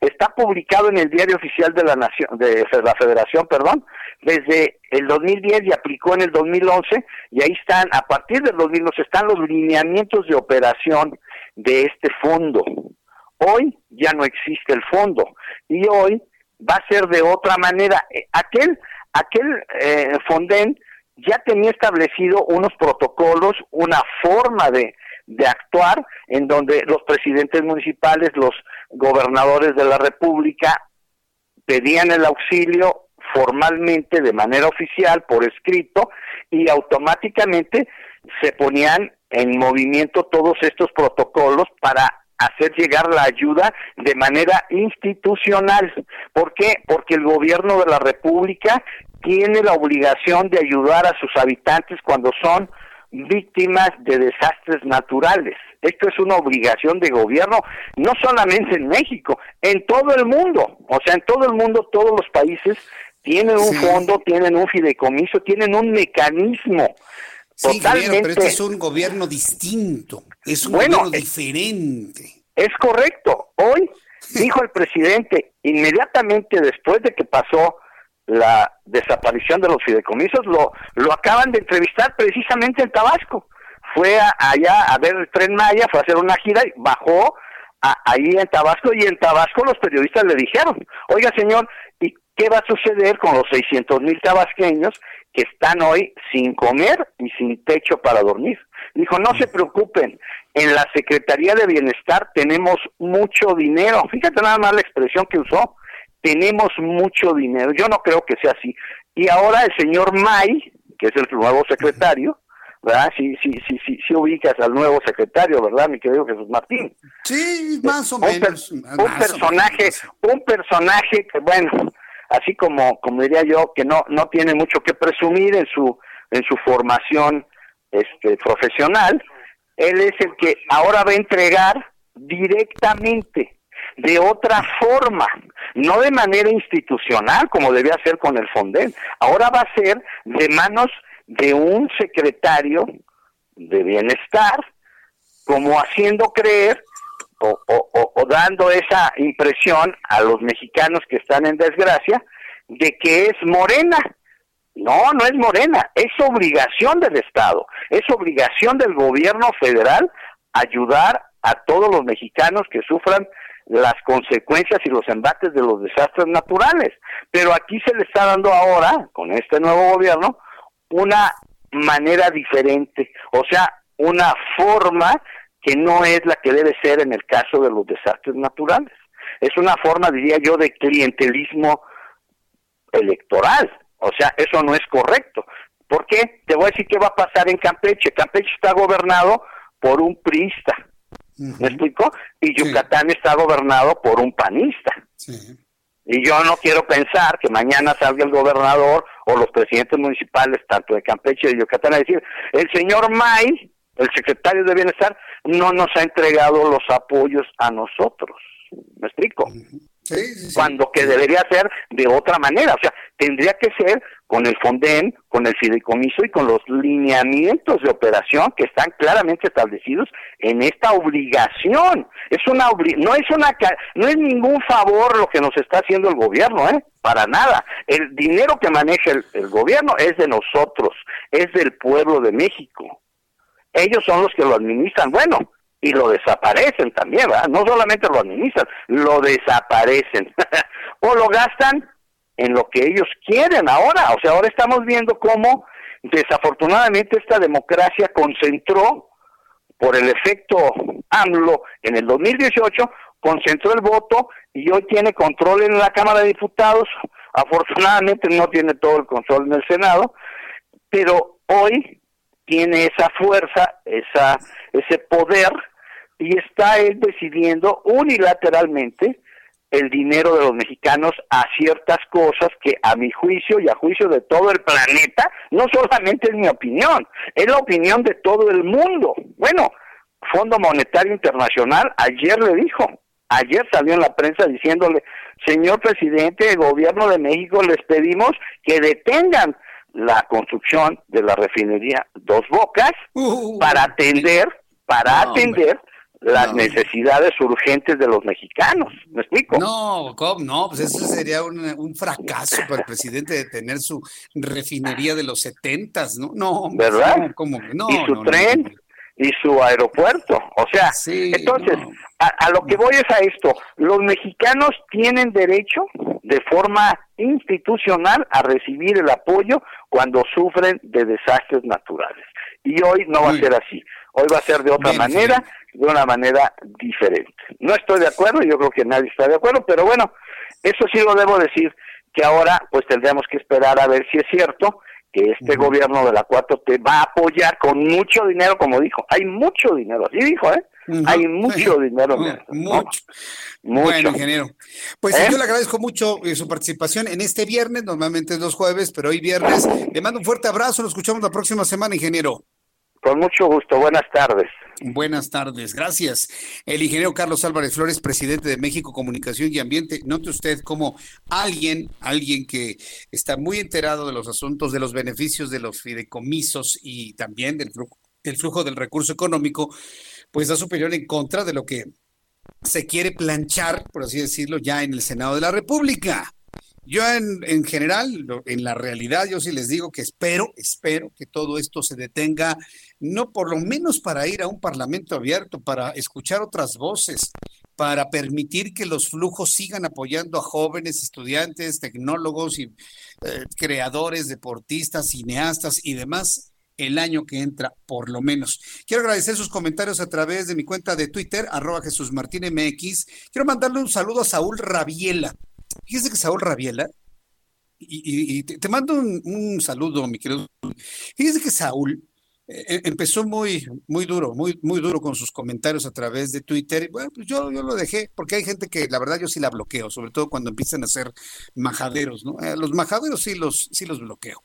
está publicado en el diario oficial de la nación de la Federación, perdón, desde el 2010 y aplicó en el 2011 y ahí están a partir del 2011 están los lineamientos de operación de este fondo. Hoy ya no existe el fondo y hoy va a ser de otra manera. Eh, aquel aquel eh, Fonden ya tenía establecido unos protocolos, una forma de, de actuar en donde los presidentes municipales, los gobernadores de la República pedían el auxilio formalmente, de manera oficial, por escrito, y automáticamente se ponían en movimiento todos estos protocolos para hacer llegar la ayuda de manera institucional. ¿Por qué? Porque el gobierno de la República tiene la obligación de ayudar a sus habitantes cuando son víctimas de desastres naturales. Esto es una obligación de gobierno, no solamente en México, en todo el mundo. O sea, en todo el mundo, todos los países tienen un fondo, tienen un fideicomiso, tienen un mecanismo. totalmente. pero este es un gobierno distinto, es un gobierno eh, diferente. Es correcto. Hoy dijo el presidente, inmediatamente después de que pasó la desaparición de los fideicomisos, lo, lo acaban de entrevistar precisamente en Tabasco. Fue allá a ver el tren Maya, fue a hacer una gira y bajó ahí en Tabasco y en Tabasco los periodistas le dijeron, oiga señor, ¿y qué va a suceder con los 600 mil tabasqueños que están hoy sin comer y sin techo para dormir? Dijo, no se preocupen, en la Secretaría de Bienestar tenemos mucho dinero. Fíjate nada más la expresión que usó tenemos mucho dinero. Yo no creo que sea así. Y ahora el señor May, que es el nuevo secretario, ¿verdad? Sí, sí, sí, sí, sí ubicas al nuevo secretario, ¿verdad, mi querido Jesús Martín? Sí, más o menos. Un, personaje, un personaje que, bueno, así como, como diría yo, que no, no tiene mucho que presumir en su, en su formación este, profesional, él es el que ahora va a entregar directamente de otra forma, no de manera institucional como debía ser con el Fonden. Ahora va a ser de manos de un secretario de bienestar, como haciendo creer o, o, dando esa impresión a los mexicanos que están en desgracia de que es morena. No, no es morena, es obligación del Estado, es obligación del gobierno federal ayudar a todos los mexicanos que sufran las consecuencias y los embates de los desastres naturales. Pero aquí se le está dando ahora, con este nuevo gobierno, una manera diferente, o sea, una forma que no es la que debe ser en el caso de los desastres naturales. Es una forma, diría yo, de clientelismo electoral. O sea, eso no es correcto. ¿Por qué? Te voy a decir qué va a pasar en Campeche. Campeche está gobernado por un priista ¿Me explico? Y Yucatán está gobernado por un panista. Y yo no quiero pensar que mañana salga el gobernador o los presidentes municipales, tanto de Campeche y de Yucatán, a decir, el señor May, el secretario de Bienestar, no nos ha entregado los apoyos a nosotros. ¿Me explico? Cuando que debería ser de otra manera, o sea, tendría que ser con el Fonden, con el fideicomiso y con los lineamientos de operación que están claramente establecidos en esta obligación. Es una no es una no es ningún favor lo que nos está haciendo el gobierno, ¿eh? Para nada. El dinero que maneja el gobierno es de nosotros, es del pueblo de México. Ellos son los que lo administran. Bueno, y lo desaparecen también, ¿verdad? No solamente lo administran, lo desaparecen. o lo gastan en lo que ellos quieren ahora. O sea, ahora estamos viendo cómo desafortunadamente esta democracia concentró por el efecto AMLO en el 2018, concentró el voto y hoy tiene control en la Cámara de Diputados. Afortunadamente no tiene todo el control en el Senado, pero hoy tiene esa fuerza, esa, ese poder y está él decidiendo unilateralmente el dinero de los mexicanos a ciertas cosas que a mi juicio y a juicio de todo el planeta, no solamente es mi opinión, es la opinión de todo el mundo. Bueno, Fondo Monetario Internacional ayer le dijo, ayer salió en la prensa diciéndole, señor presidente del gobierno de México, les pedimos que detengan la construcción de la refinería Dos Bocas uh. para atender, para atender las necesidades urgentes de los mexicanos. ¿Me explico? No, no, pues eso sería un, fracaso para el presidente de tener su refinería de los setentas, ¿no? No, ¿verdad? No, no, y su tren y su aeropuerto. O sea, entonces, a, lo que voy es a esto. Los mexicanos tienen derecho de forma institucional a recibir el apoyo cuando sufren de desastres naturales. Y hoy no va a ser así. Hoy va a ser de otra manera, de una manera diferente. No estoy de acuerdo, yo creo que nadie está de acuerdo, pero bueno, eso sí lo debo decir, que ahora pues tendremos que esperar a ver si es cierto que este gobierno de la 4T va a apoyar con mucho dinero, como dijo, hay mucho dinero, así dijo, ¿eh? Hay mucho dinero. mucho. Bueno, ingeniero. Pues ¿Eh? yo le agradezco mucho eh, su participación en este viernes, normalmente es los jueves, pero hoy viernes. Le mando un fuerte abrazo, nos escuchamos la próxima semana, ingeniero. Con mucho gusto, buenas tardes. Buenas tardes, gracias. El ingeniero Carlos Álvarez Flores, presidente de México Comunicación y Ambiente. Note usted como alguien, alguien que está muy enterado de los asuntos, de los beneficios de los fideicomisos y también del flujo, del flujo del recurso económico, pues da su opinión en contra de lo que se quiere planchar, por así decirlo, ya en el Senado de la República. Yo en, en, general, en la realidad, yo sí les digo que espero, espero que todo esto se detenga, no por lo menos para ir a un parlamento abierto, para escuchar otras voces, para permitir que los flujos sigan apoyando a jóvenes, estudiantes, tecnólogos y eh, creadores, deportistas, cineastas y demás el año que entra, por lo menos. Quiero agradecer sus comentarios a través de mi cuenta de Twitter, arroba Jesús Martín MX. Quiero mandarle un saludo a Saúl Rabiela. Fíjese que Saúl Rabiela, y, te, mando un, saludo, mi querido. Fíjese que Saúl empezó muy, muy duro, muy, muy duro con sus comentarios a través de Twitter. Bueno, pues yo, yo lo dejé, porque hay gente que la verdad yo sí la bloqueo, sobre todo cuando empiezan a ser majaderos, ¿no? Los majaderos sí los, sí los bloqueo.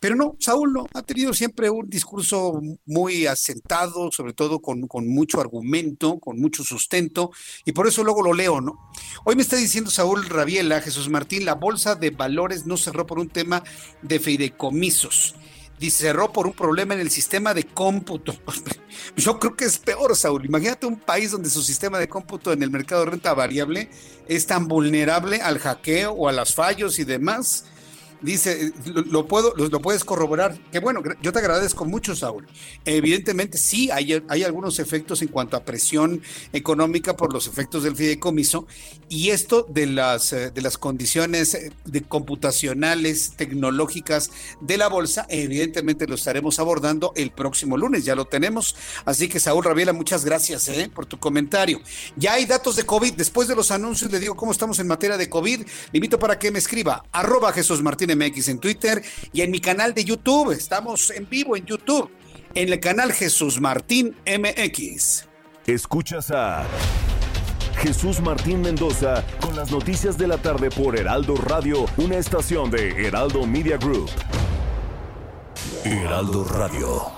Pero no, Saúl no, ha tenido siempre un discurso muy asentado, sobre todo con, con, mucho argumento, con mucho sustento, y por eso luego lo leo, ¿no? Hoy me está diciendo Saúl Rabiela, Jesús Martín, la bolsa de valores no cerró por un tema de fideicomisos. Dice, por un problema en el sistema de cómputo. Yo creo que es peor, Saúl. Imagínate un país donde su sistema de cómputo en el mercado de renta variable es tan vulnerable al hackeo o a los fallos y demás Dice, lo, puedo, lo, puedes corroborar. Que bueno, yo te agradezco mucho, Saúl. Evidentemente, sí, hay, hay algunos efectos en cuanto a presión económica por los efectos del fideicomiso. Y esto de las, eh, de las condiciones eh, computacionales, tecnológicas de la bolsa, evidentemente lo estaremos abordando el próximo lunes. Ya lo tenemos. Así que, Saúl Rabiela, muchas gracias eh, por tu comentario. Ya hay datos de COVID. Después de los anuncios, le digo cómo estamos en materia de COVID. Le invito para que me escriba. Arroba Jesús Martín MX en Twitter y en mi canal de YouTube. Estamos en vivo en YouTube, en el canal Jesús Martín MX. Escuchas a Jesús Martín Mendoza con las noticias de la tarde por Heraldo Radio, una estación de Heraldo Media Group. Heraldo Radio.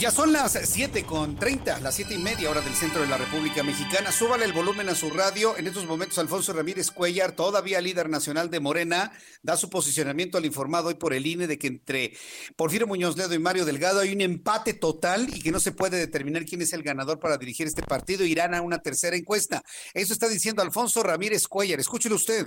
Ya son las 7 con 30, las 7 y media hora del centro de la República Mexicana. Súbale el volumen a su radio. En estos momentos, Alfonso Ramírez Cuellar, todavía líder nacional de Morena, da su posicionamiento al informado hoy por el INE de que entre Porfirio Muñoz Ledo y Mario Delgado hay un empate total y que no se puede determinar quién es el ganador para dirigir este partido. Irán a una tercera encuesta. Eso está diciendo Alfonso Ramírez Cuellar. Escúchelo usted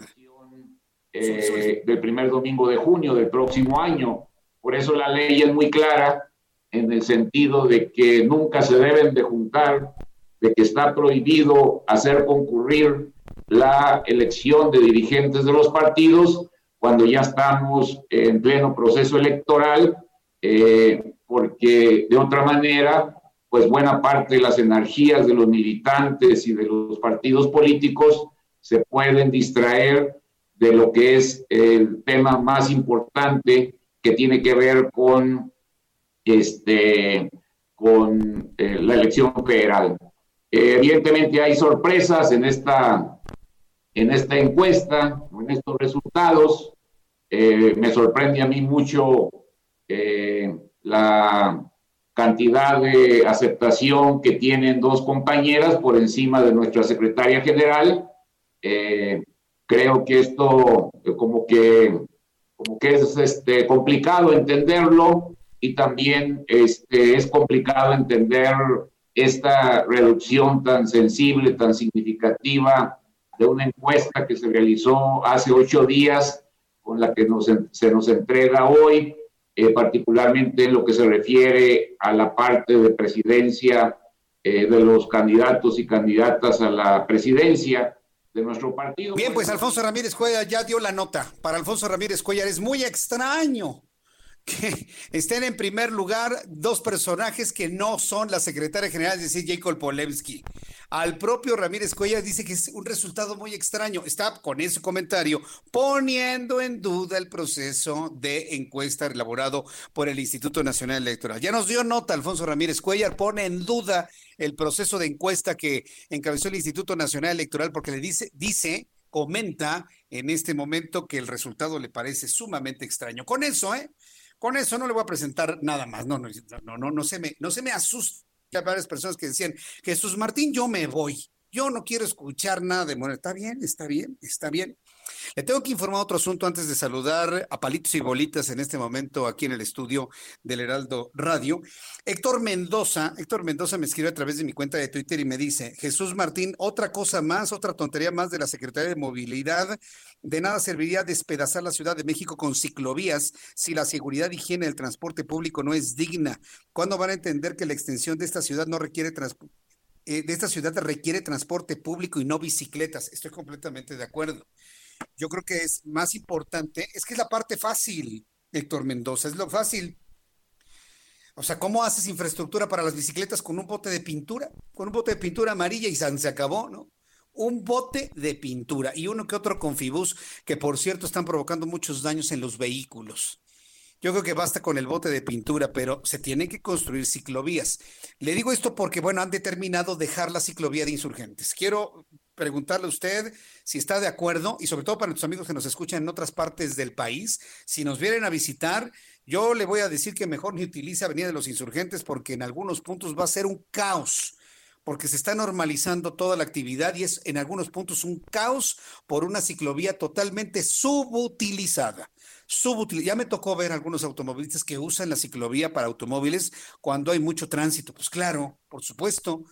eh, del primer domingo de junio del próximo año. Por eso la ley es muy clara en el sentido de que nunca se deben de juntar, de que está prohibido hacer concurrir la elección de dirigentes de los partidos cuando ya estamos en pleno proceso electoral, eh, porque de otra manera, pues buena parte de las energías de los militantes y de los partidos políticos se pueden distraer de lo que es el tema más importante que tiene que ver con este, con eh, la elección federal. Eh, evidentemente hay sorpresas en esta, en esta encuesta, en estos resultados. Eh, me sorprende a mí mucho la cantidad de aceptación que tienen dos compañeras por encima de nuestra secretaria general. creo que esto como que, como que es este, complicado entenderlo y también este, es complicado entender esta reducción tan sensible, tan significativa de una encuesta que se realizó hace ocho días, con la que nos, se nos entrega hoy, eh, particularmente en lo que se refiere a la parte de presidencia eh, de los candidatos y candidatas a la presidencia de nuestro partido. Bien, pues Alfonso Ramírez Cuellar ya dio la nota. Para Alfonso Ramírez Cuellar es muy extraño que estén en primer lugar dos personajes que no son la secretaria general, es decir, Jacob Polewski. Al propio Ramírez Cuellar dice que es un resultado muy extraño. Está con ese comentario poniendo en duda el proceso de encuesta elaborado por el Instituto Nacional Electoral. Ya nos dio nota Alfonso Ramírez Cuellar, pone en duda el proceso de encuesta que encabezó el Instituto Nacional Electoral porque le dice, dice, comenta en este momento que el resultado le parece sumamente extraño. Con eso, ¿eh? Con eso no le voy a presentar nada más. No, no, no, no, no se me, no se me asusta. Hay varias personas que decían, Jesús Martín, yo me voy. Yo no quiero escuchar nada de Morena. Está bien, está bien, está bien. Le tengo que informar otro asunto antes de saludar a Palitos y Bolitas en este momento aquí en el estudio del Heraldo Radio. Héctor Mendoza, Héctor Mendoza me escribe a través de mi cuenta de Twitter y me dice, Jesús Martín, otra cosa más, otra tontería más de la Secretaría de Movilidad. De nada serviría despedazar la Ciudad de México con ciclovías si la seguridad higiene del transporte público no es digna. ¿Cuándo van a entender que la extensión de esta ciudad no requiere eh, de esta ciudad requiere transporte público y no bicicletas? Estoy completamente de acuerdo yo creo que es más importante, es que es la parte fácil, Héctor Mendoza, es lo fácil. O sea, ¿cómo haces infraestructura para las bicicletas con un bote de pintura? Con un bote de pintura amarilla y se acabó, ¿no? Un bote de pintura y uno que otro con fibus, que por cierto están provocando muchos daños en los vehículos. Yo creo que basta con el bote de pintura, pero se tienen que construir ciclovías. Le digo esto porque, bueno, han determinado dejar la ciclovía de insurgentes. Quiero preguntarle a usted si está de acuerdo y sobre todo para nuestros amigos que nos escuchan en otras partes del país, si nos vienen a visitar, yo le voy a decir que mejor ni utilice Avenida de los Insurgentes porque en algunos puntos va a ser un caos porque se está normalizando toda la actividad y es en algunos puntos un caos por una ciclovía totalmente subutilizada. Ya me tocó ver algunos automovilistas que usan la ciclovía para automóviles cuando hay mucho tránsito. Pues claro, por supuesto,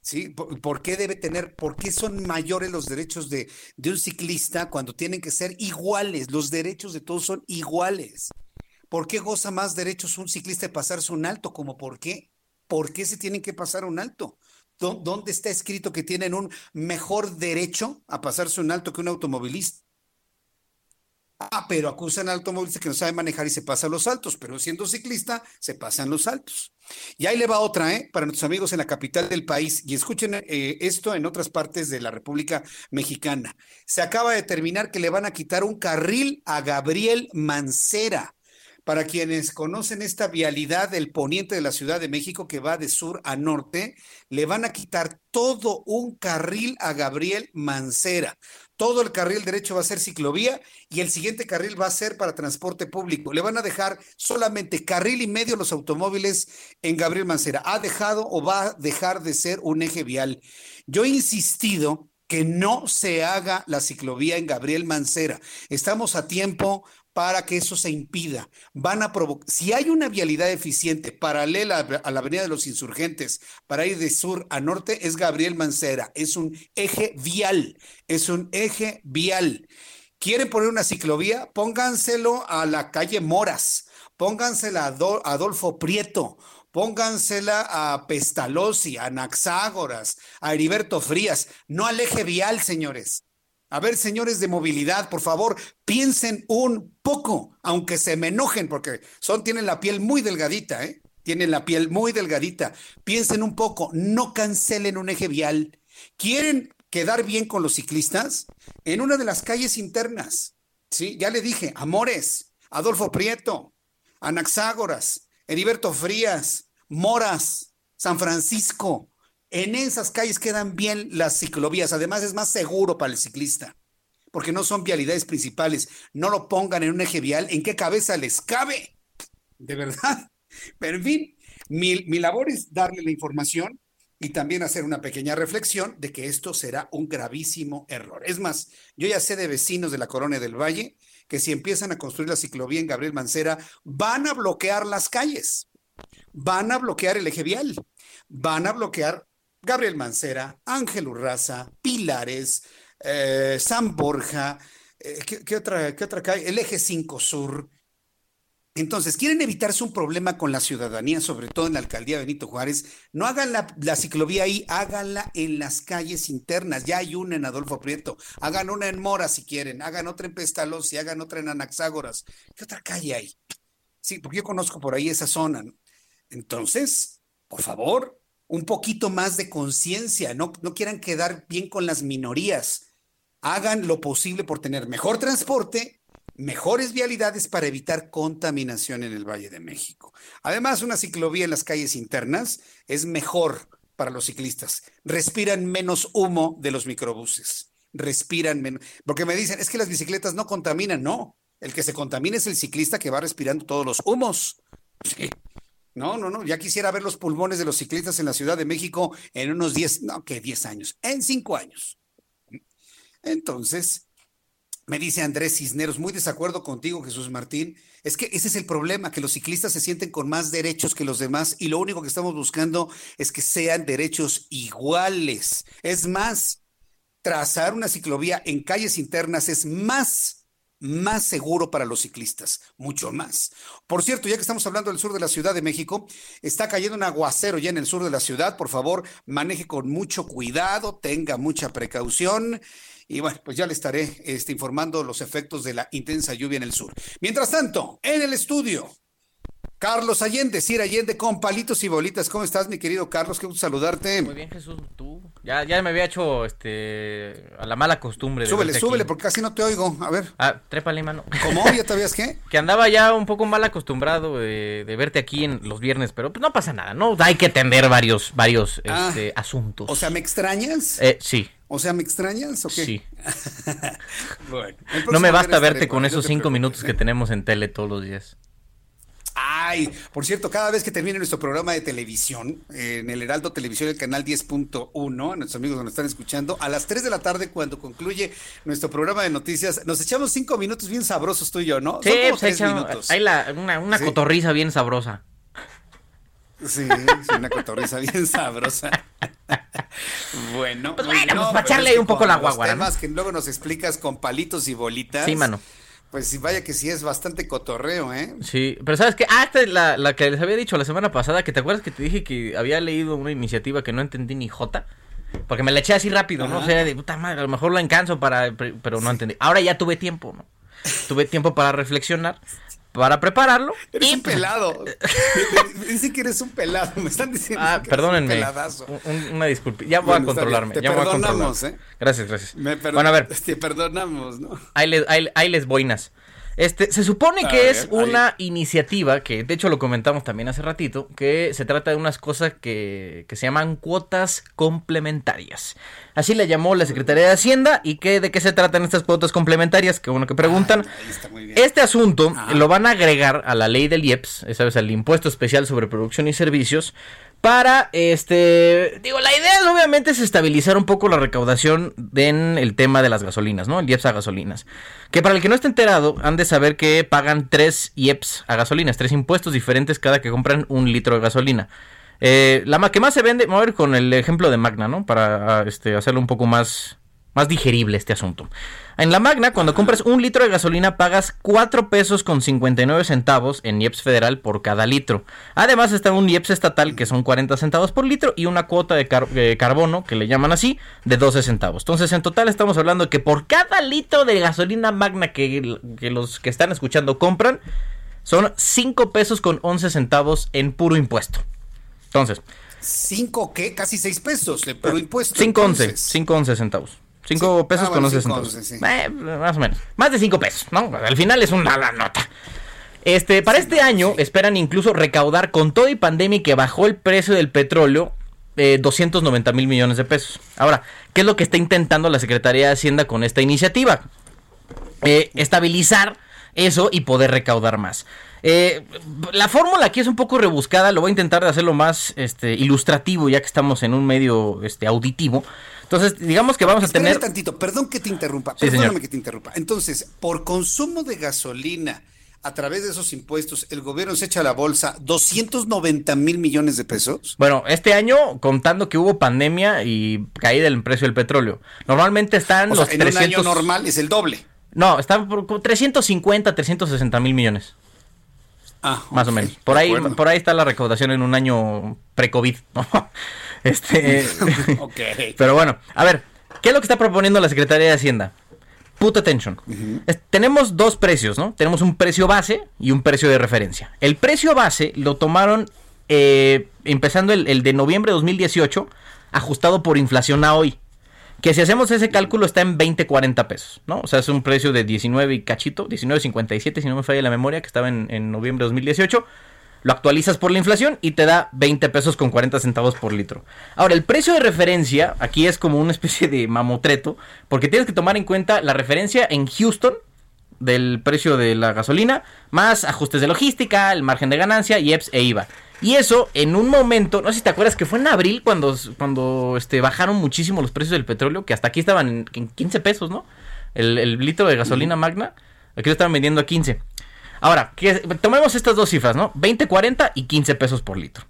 ¿sí? ¿Por, qué debe tener, por qué son mayores los derechos de, de un ciclista cuando tienen que ser iguales? Los derechos de todos son iguales. ¿Por qué goza más derechos un ciclista de pasarse un alto? ¿Como por qué? ¿Por qué se tienen que pasar un alto? ¿Dónde está escrito que tienen un mejor derecho a pasarse un alto que un automovilista? Ah, pero acusan al automovilista que no sabe manejar y se pasa los altos, pero siendo ciclista se pasan los altos. Y ahí le va otra, ¿eh? Para nuestros amigos en la capital del país. Y escuchen eh, esto en otras partes de la República Mexicana. Se acaba de determinar que le van a quitar un carril a Gabriel Mancera. Para quienes conocen esta vialidad del poniente de la Ciudad de México que va de sur a norte, le van a quitar todo un carril a Gabriel Mancera. Todo el carril derecho va a ser ciclovía y el siguiente carril va a ser para transporte público. Le van a dejar solamente carril y medio los automóviles en Gabriel Mancera. Ha dejado o va a dejar de ser un eje vial. Yo he insistido que no se haga la ciclovía en Gabriel Mancera. Estamos a tiempo, para que eso se impida. Van a provocar, si hay una vialidad eficiente paralela a la Avenida de los Insurgentes para ir de sur a norte, es Gabriel Mancera. Es un eje vial, es un eje vial. ¿Quieren poner una ciclovía? Pónganselo a la calle Moras, póngansela a Adolfo Prieto, póngansela a Pestalozzi, a Naxágoras, a Heriberto Frías, no al eje vial, señores. A ver, señores de movilidad, por favor, piensen un poco, aunque se me enojen, porque son, tienen la piel muy delgadita, ¿eh? Tienen la piel muy delgadita. Piensen un poco, no cancelen un eje vial. ¿Quieren quedar bien con los ciclistas? En una de las calles internas, ¿sí? Ya le dije, Amores, Adolfo Prieto, Anaxágoras, Heriberto Frías, Moras, San Francisco, en esas calles quedan bien las ciclovías. Además, es más seguro para el ciclista, porque no son vialidades principales. No lo pongan en un eje vial. ¿En qué cabeza les cabe? De verdad. Pero en fin, mi, labor es darle la información y también hacer una pequeña reflexión de que esto será un gravísimo error. Es más, yo ya sé de vecinos de la Colonia del Valle que si empiezan a construir la ciclovía en Gabriel Mancera, van a bloquear las calles, van a bloquear el eje vial, van a bloquear Gabriel Mancera, Ángel Urraza, Pilares, eh, San Borja, eh, ¿qué, otra, ¿qué otra calle? El eje 5 Sur. Entonces, quieren evitarse un problema con la ciudadanía, sobre todo en la alcaldía Benito Juárez. No hagan la, ciclovía ahí, háganla en las calles internas. Ya hay una en Adolfo Prieto. Hagan una en Mora si quieren, hagan otra en Pestalozzi, hagan otra en Anaxágoras. ¿Qué otra calle hay? Sí, porque yo conozco por ahí esa zona. Entonces, por favor, un poquito más de conciencia, no, quieran quedar bien con las minorías. Hagan lo posible por tener mejor transporte, mejores vialidades para evitar contaminación en el Valle de México. Además, una ciclovía en las calles internas es mejor para los ciclistas. Respiran menos humo de los microbuses. Respiran menos. Porque me dicen, es que las bicicletas no contaminan. No, el que se contamina es el ciclista que va respirando todos los humos. Sí. No, no, no. Ya quisiera ver los pulmones de los ciclistas en la Ciudad de México en unos 10, no, que 10 años, en 5 años. Entonces, me dice Andrés Cisneros, muy desacuerdo contigo, Jesús Martín. Es que ese es el problema, que los ciclistas se sienten con más derechos que los demás y lo único que estamos buscando es que sean derechos iguales. Es más, trazar una ciclovía en calles internas es más más seguro para los ciclistas, mucho más. Por cierto, ya que estamos hablando del sur de la Ciudad de México, está cayendo un aguacero ya en el sur de la ciudad. Por favor, maneje con mucho cuidado, tenga mucha precaución. Y bueno, pues ya le estaré este, informando los efectos de la intensa lluvia en el sur. Mientras tanto, en el estudio, Carlos Allende, Sir Allende con palitos y bolitas. ¿Cómo estás, mi querido Carlos? Qué gusto saludarte. Muy bien, Jesús. ¿Tú? Ya, ya me había hecho este a la mala costumbre. De súbele, súbele, porque casi no te oigo. A ver. Ah, trépale, mano. ¿Cómo? ¿Ya te habías qué? que andaba ya un poco mal acostumbrado de, verte aquí en los viernes, pero pues no pasa nada, ¿no? Hay que atender varios, varios ah, este, asuntos. O sea, ¿me extrañas? Eh, sí. O sea, ¿me extrañas o qué? Sí. bueno, no me basta verte con esos cinco minutos que tenemos en tele todos los días. Ay, por cierto, cada vez que termine nuestro programa de televisión, en el Heraldo Televisión, el canal 10.1, nuestros amigos que nos están escuchando, a las 3 de la tarde, cuando concluye nuestro programa de noticias, nos echamos cinco minutos bien sabrosos tú y yo, ¿no? Sí, pues minutos. hay la, una, cotorriza bien sabrosa. Sí, una cotorriza bien sabrosa. bueno, pues bueno, pues para echarle un poco la guagua. Temas que luego nos explicas con palitos y bolitas. Sí, mano. Pues vaya que sí es bastante cotorreo, ¿eh? Sí, pero ¿sabes qué? Ah, esta es la, la, que les había dicho la semana pasada, que te acuerdas que te dije que había leído una iniciativa que no entendí ni jota. Porque me la eché así rápido, ¿no? O sea, de puta madre, a lo mejor la encanso para... Pero no entendí. Ahora ya tuve tiempo, ¿no? Tuve tiempo para reflexionar para prepararlo. Eres un pelado. Dicen que eres un pelado. Me están diciendo ah, que perdónenme. Eres un peladazo. una disculpa. Ya voy a controlarme. Te ya perdonamos, ¿eh? Gracias, gracias. bueno, a ver. Te perdonamos, ¿no? Ahí les, ahí, les boinas. Este, se supone que es una iniciativa que, de hecho, lo comentamos también hace ratito, que se trata de unas cosas que, que se llaman cuotas complementarias. Así le llamó la Secretaría de Hacienda. ¿Y qué, de qué se tratan estas cuotas complementarias? Que bueno que preguntan. este asunto lo van a agregar a la ley del IEPS, ¿sabes? Al Impuesto Especial sobre Producción y Servicios para este digo la idea es obviamente es estabilizar un poco la recaudación en el tema de las gasolinas no el IEPS a gasolinas. Que para el que no esté enterado han de saber que pagan tres IEPS a gasolinas tres impuestos diferentes cada que compran un litro de gasolina. Eh, la que más se vende vamos a ver con el ejemplo de Magna no para este hacerlo un poco más más digerible este asunto. En la Magna, cuando compras un litro de gasolina, pagas 4 pesos con 59 centavos en IEPS federal por cada litro. Además está un IEPS estatal que son 40 centavos por litro y una cuota de eh, carbono, que le llaman así, de 12 centavos. Entonces en total estamos hablando de que por cada litro de gasolina Magna que, que los que están escuchando compran, son 5 pesos con 11 centavos en puro impuesto. Entonces... ¿5 qué? Casi 6 pesos de puro impuesto. 5.11, 5.11 5 pesos ah, con 11 centavos. Eh, más o menos. Más de 5 pesos, ¿no? Al final es una nota. Este, para este año esperan incluso recaudar con todo y pandemia que bajó el precio del petróleo eh, 290 mil millones de pesos. Ahora, ¿qué es lo que está intentando la Secretaría de Hacienda con esta iniciativa? Eh, estabilizar eso y poder recaudar más. Eh, la fórmula aquí es un poco rebuscada, lo voy a intentar de hacerlo más este, ilustrativo ya que estamos en un medio este, auditivo. Entonces, digamos que vamos a tener... tantito, perdón que te interrumpa, perdóname que te interrumpa. Entonces, por consumo de gasolina, a través de esos impuestos, el gobierno se echa a la bolsa 290 mil millones de pesos. Bueno, este año, contando que hubo pandemia y caída del precio del petróleo, normalmente están los en un año normal es el doble. No, está por 350, 360 mil millones. Ah, más o menos. Por ahí, por ahí está la recaudación en un año pre-COVID. este, Pero bueno, a ver, ¿qué es lo que está proponiendo la Secretaría de Hacienda? Put attention. tenemos dos precios, ¿no? Tenemos un precio base y un precio de referencia. El precio base lo tomaron eh, empezando el, el de noviembre de 2018, ajustado por inflación a hoy. Que si hacemos ese cálculo está en 20, 40 pesos, ¿no? O sea, es un precio de 19 y cachito, 19.57 si no me falla la memoria, que estaba en, noviembre de 2018. Lo actualizas por la inflación y te da 20 pesos con 40 centavos por litro. Ahora, el precio de referencia aquí es como una especie de mamotreto, porque tienes que tomar en cuenta la referencia en Houston del precio de la gasolina, más ajustes de logística, el margen de ganancia, IEPS e IVA. Y eso en un momento, no sé si te acuerdas que fue en abril cuando, cuando este, bajaron muchísimo los precios del petróleo, que hasta aquí estaban en, 15 pesos, ¿no? El, litro de gasolina magna, aquí lo estaban vendiendo a 15. Ahora, que, tomemos estas dos cifras, ¿no? 20, 40 y 15 pesos por litro.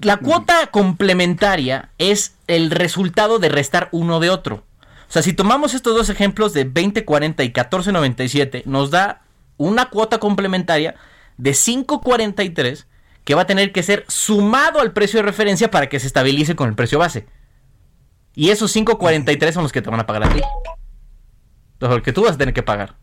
La cuota complementaria es el resultado de restar uno de otro. O sea, si tomamos estos dos ejemplos de 20, 40 y 14.97, nos da una cuota complementaria de 5.43 que va a tener que ser sumado al precio de referencia para que se estabilice con el precio base. Y esos 5.43 son los que te van a pagar a ti. Los que tú vas a tener que pagar.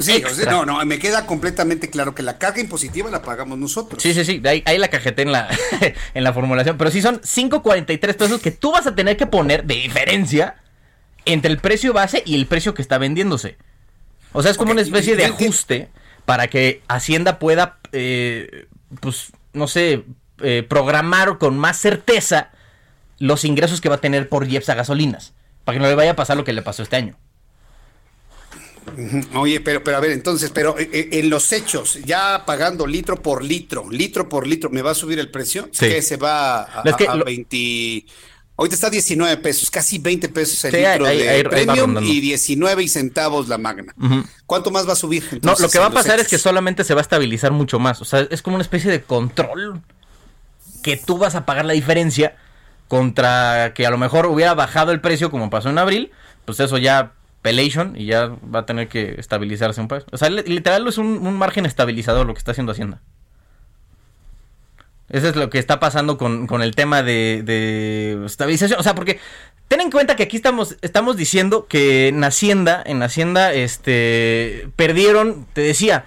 sí, no, no, me queda completamente claro que la carga impositiva la pagamos nosotros. Sí, sí, sí, ahí, ahí la cajeté en la, en la formulación. Pero sí son 5.43 pesos que tú vas a tener que poner de diferencia entre el precio base y el precio que está vendiéndose. O sea, es como una especie de ajuste para que Hacienda pueda eh, pues, no sé, eh, programar con más certeza los ingresos que va a tener por IEPS a gasolinas, para que no le vaya a pasar lo que le pasó este año. Oye, pero, pero a ver, entonces, pero eh, eh, en los hechos, ya pagando litro por litro, litro por litro, ¿me va a subir el precio? Sí. Que se va a, a, 20, Ahorita está 19 pesos, casi 20 pesos el litro de premium y 19 y centavos la magna. ¿Cuánto más va a subir? no, lo que va a pasar es que solamente se va a estabilizar mucho más. O sea, es como una especie de control que tú vas a pagar la diferencia contra que a lo mejor hubiera bajado el precio como pasó en abril. Pues eso ya pelation y ya va a tener que estabilizarse un poco. O sea, literal es un, un margen estabilizador lo que está haciendo Hacienda. Eso es lo que está pasando con, el tema de, estabilización. O sea, porque ten en cuenta que aquí estamos, estamos diciendo que en Hacienda, en Hacienda, este, perdieron, te decía,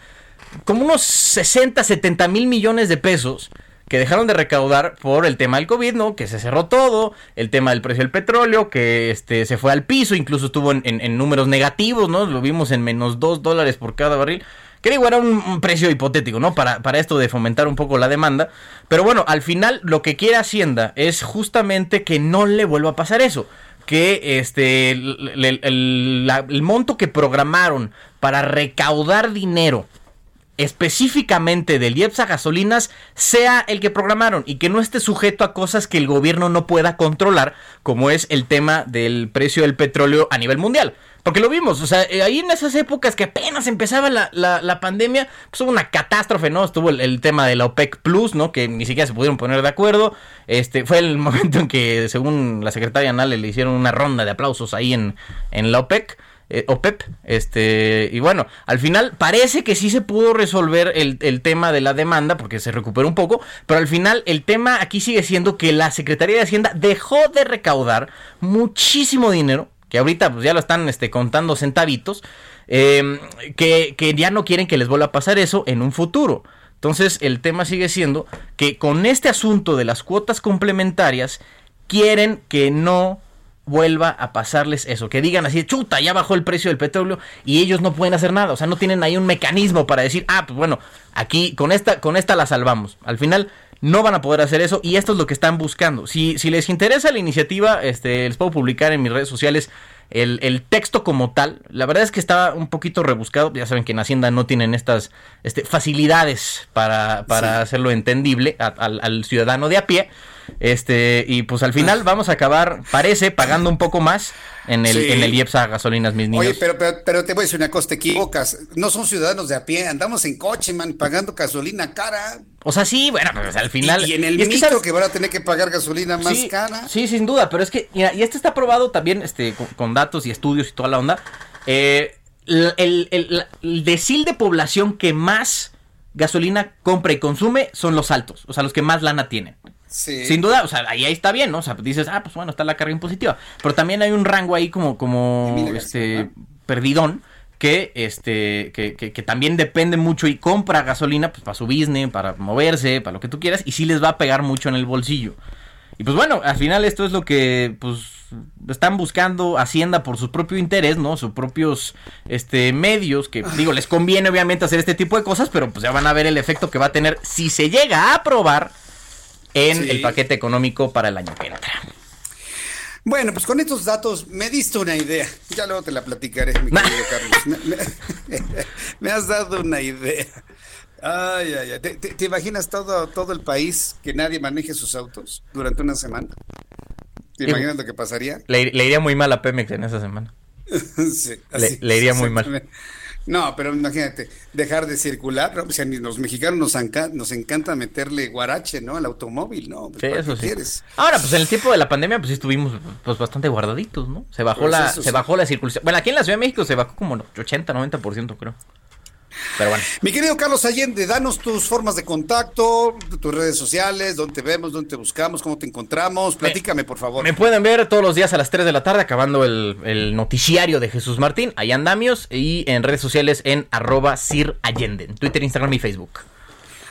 como unos 60, 70 mil millones de pesos que dejaron de recaudar por el tema del COVID, ¿no? Que se cerró todo, el tema del precio del petróleo, que este, se fue al piso, incluso estuvo en, en números negativos, ¿no? Lo vimos en menos 2 dólares por cada barril. Que digo, era un, precio hipotético, ¿no? Para, para esto de fomentar un poco la demanda. Pero bueno, al final lo que quiere Hacienda es justamente que no le vuelva a pasar eso. Que este el, monto que programaron para recaudar dinero específicamente del IEPS gasolinas sea el que programaron y que no esté sujeto a cosas que el gobierno no pueda controlar, como es el tema del precio del petróleo a nivel mundial. Porque lo vimos, o sea, eh, ahí en esas épocas que apenas empezaba la, la, pandemia, pues hubo una catástrofe, ¿no? Estuvo el, tema de la OPEC Plus, ¿no? Que ni siquiera se pudieron poner de acuerdo. Este, fue el momento en que, según la secretaria Nale, le hicieron una ronda de aplausos ahí en, en la OPEC. Eh, OPEP, este, y bueno, al final parece que sí se pudo resolver el, el, tema de la demanda, porque se recuperó un poco, pero al final el tema aquí sigue siendo que la Secretaría de Hacienda dejó de recaudar muchísimo dinero que ahorita pues ya lo están este, contando centavitos, em, que, que ya no quieren que les vuelva a pasar eso en un futuro. Entonces el tema sigue siendo que con este asunto de las cuotas complementarias quieren que no vuelva a pasarles eso, que digan así, chuta, ya bajó el precio del petróleo y ellos no pueden hacer nada, o sea, no tienen ahí un mecanismo para decir, ah, pues bueno, aquí con esta con esta la salvamos. Al final no van a poder hacer eso y esto es lo que están buscando. Si, si les interesa la iniciativa, este, les puedo publicar en mis redes sociales el, texto como tal. La verdad es que estaba un poquito rebuscado. Ya saben que en Hacienda no tienen estas este, facilidades para, para hacerlo entendible al ciudadano de a pie. Este, y pues al final vamos a acabar, parece, pagando un poco más en el, en el IEPSA gasolinas, mis niños. Oye, pero, pero, te voy a decir una cosa, te equivocas. No son ciudadanos de a pie, andamos en coche, man, pagando gasolina cara. O sea, sí, bueno, pues al final. Y, en el micro que, van a tener que pagar gasolina más cara. Sí, sin duda, pero es que, mira, y esto está probado también este, con, datos y estudios y toda la onda. Eh, el, el, el decil de población que más gasolina compra y consume son los altos, o sea, los que más lana tienen. Sin duda, o sea, ahí, ahí está bien, ¿no? O sea, dices, ah, pues bueno, está la carga impositiva. Pero también hay un rango ahí como, como, este, perdidón, que, este, que, que, también depende mucho y compra gasolina, pues para su business, para moverse, para lo que tú quieras, y sí les va a pegar mucho en el bolsillo. Y pues bueno, al final esto es lo que, pues, están buscando Hacienda por su propio interés, ¿no? Sus propios, este, medios, que digo, les conviene obviamente hacer este tipo de cosas, pero pues ya van a ver el efecto que va a tener si se llega a aprobar en el paquete económico para el año que entra. Bueno, pues con estos datos me diste una idea. Ya luego te la platicaré, mi querido Carlos. Me, has dado una idea. Ay, ay, ay. ¿Te, imaginas todo, todo el país que nadie maneje sus autos durante una semana? ¿Te imaginas lo que pasaría? Le, iría muy mal a Pemex en esa semana. sí, le, iría muy mal. No, pero imagínate, dejar de circular, o sea, los mexicanos nos, nos encanta meterle guarache, ¿no? Al automóvil, ¿no? Pues, sí, eso sí. Ahora, pues en el tiempo de la pandemia, pues estuvimos pues bastante guardaditos, ¿no? Se bajó la, se bajó la circulación. Bueno, aquí en la Ciudad de México se bajó como 80, 90%, creo. Pero bueno. Mi querido Carlos Allende, danos tus formas de contacto, tus redes sociales, dónde te vemos, dónde te buscamos, cómo te encontramos. Platícame, por favor. Me pueden ver todos los días a las 3 de la tarde, acabando el, noticiario de Jesús Martín, allá andamios, y en redes sociales en arroba Sir Allende, en Twitter, Instagram y Facebook.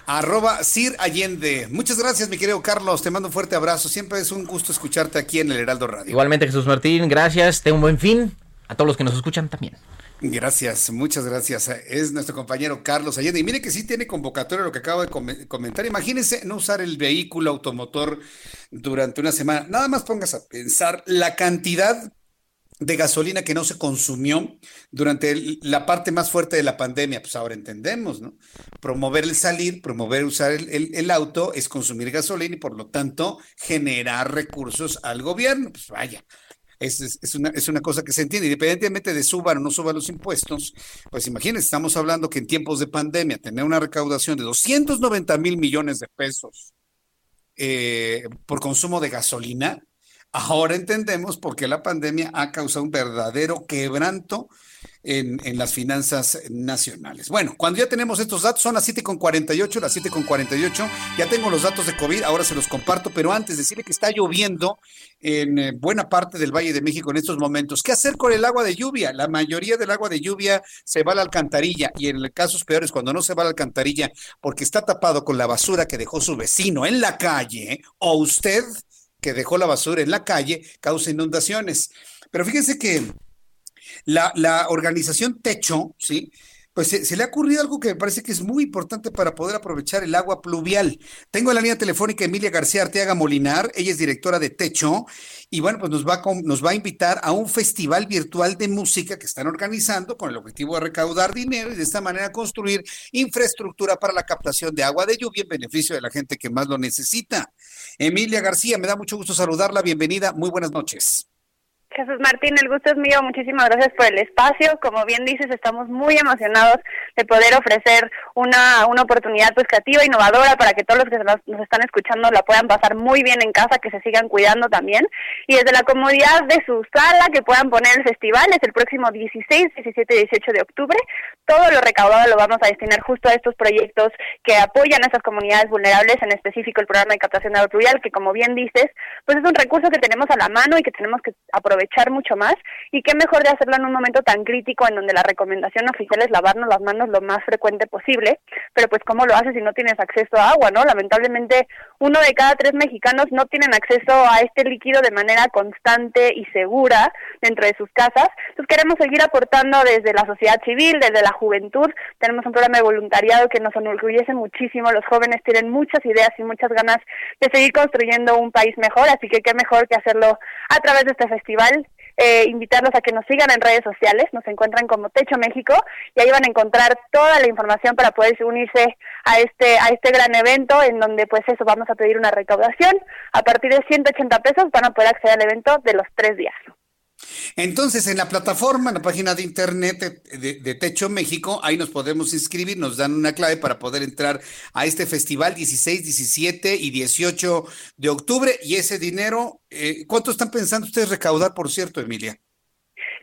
Arroba Sir Allende. Muchas gracias, mi querido Carlos. Te mando un fuerte abrazo. Siempre es un gusto escucharte aquí en el Heraldo Radio. Igualmente, Jesús Martín, gracias. Ten un buen fin. A todos los que nos escuchan también. Gracias, muchas gracias. Es nuestro compañero Carlos Allende. Y mire que sí tiene convocatoria lo que acabo de comentar. Imagínense no usar el vehículo automotor durante una semana. Nada más pongas a pensar la cantidad de gasolina que no se consumió durante la parte más fuerte de la pandemia. Pues ahora entendemos, ¿no? Promover el salir, promover usar el, el auto es consumir gasolina y por lo tanto generar recursos al gobierno. Pues vaya, es, una, es una cosa que se entiende, independientemente de suban o no suban los impuestos, pues imagínense, estamos hablando que en tiempos de pandemia tener una recaudación de 290 mil millones de pesos eh, por consumo de gasolina, ahora entendemos por qué la pandemia ha causado un verdadero quebranto en, las finanzas nacionales. Bueno, cuando ya tenemos estos datos, son las 7.48, las 7.48, ya tengo los datos de COVID, ahora se los comparto, pero antes decirle que está lloviendo en eh, buena parte del Valle de México en estos momentos. ¿Qué hacer con el agua de lluvia? La mayoría del agua de lluvia se va a la alcantarilla y en casos peores, cuando no se va a la alcantarilla porque está tapado con la basura que dejó su vecino en la calle o usted que dejó la basura en la calle, causa inundaciones. Pero fíjense que la, la organización Techo, ¿sí? pues se, le ha ocurrido algo que me parece que es muy importante para poder aprovechar el agua pluvial. Tengo en la línea telefónica Emilia García Arteaga Molinar, ella es directora de Techo, y bueno, pues nos va, a, nos va a invitar a un festival virtual de música que están organizando con el objetivo de recaudar dinero y de esta manera construir infraestructura para la captación de agua de lluvia en beneficio de la gente que más lo necesita. Emilia García, me da mucho gusto saludarla, bienvenida, muy buenas noches. Jesús Martín, el gusto es mío. Muchísimas gracias por el espacio. Como bien dices, estamos muy emocionados de poder ofrecer una, una oportunidad pues creativa, innovadora, para que todos los que nos, están escuchando la puedan pasar muy bien en casa, que se sigan cuidando también. Y desde la comodidad de su sala, que puedan poner el festival, es el próximo 16, 17 y 18 de octubre. Todo lo recaudado lo vamos a destinar justo a estos proyectos que apoyan a esas comunidades vulnerables, en específico el programa de captación de agua pluvial, que como bien dices, pues es un recurso que tenemos a la mano y que tenemos que aprovechar echar mucho más y qué mejor de hacerlo en un momento tan crítico en donde la recomendación oficial es lavarnos las manos lo más frecuente posible, pero pues cómo lo haces si no tienes acceso a agua, ¿no? Lamentablemente uno de cada tres mexicanos no tienen acceso a este líquido de manera constante y segura dentro de sus casas, entonces queremos seguir aportando desde la sociedad civil, desde la juventud, tenemos un programa de voluntariado que nos enorgullece muchísimo, los jóvenes tienen muchas ideas y muchas ganas de seguir construyendo un país mejor, así que qué mejor que hacerlo a través de este festival eh, invitarlos a que nos sigan en redes sociales, nos encuentran como Techo México y ahí van a encontrar toda la información para poder unirse a este a este gran evento en donde pues eso vamos a pedir una recaudación a partir de 180 pesos van a poder acceder al evento de los tres días. Entonces, en la plataforma, en la página de internet de, Techo México, ahí nos podemos inscribir, nos dan una clave para poder entrar a este festival 16, 17 y 18 de octubre. Y ese dinero, eh, ¿cuánto están pensando ustedes recaudar, por cierto, Emilia?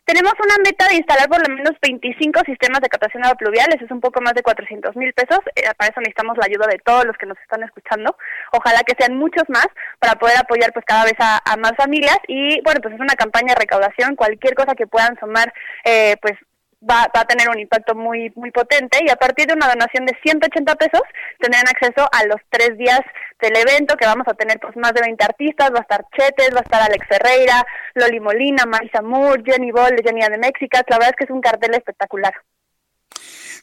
Tenemos una meta de instalar por lo menos 25 sistemas de captación agua pluvial, eso es un poco más de 400 mil pesos, eh, para eso necesitamos la ayuda de todos los que nos están escuchando, ojalá que sean muchos más para poder apoyar pues cada vez a, más familias y bueno pues es una campaña de recaudación, cualquier cosa que puedan sumar eh, pues va, va, a tener un impacto muy muy potente y a partir de una donación de 180 pesos tendrán acceso a los tres días del evento que vamos a tener pues más de 20 artistas, va a estar Chetes, va a estar Alex Ferreira, Loli Molina, Marisa Moore, Jenny Ball Jenny de México, la verdad es que es un cartel espectacular.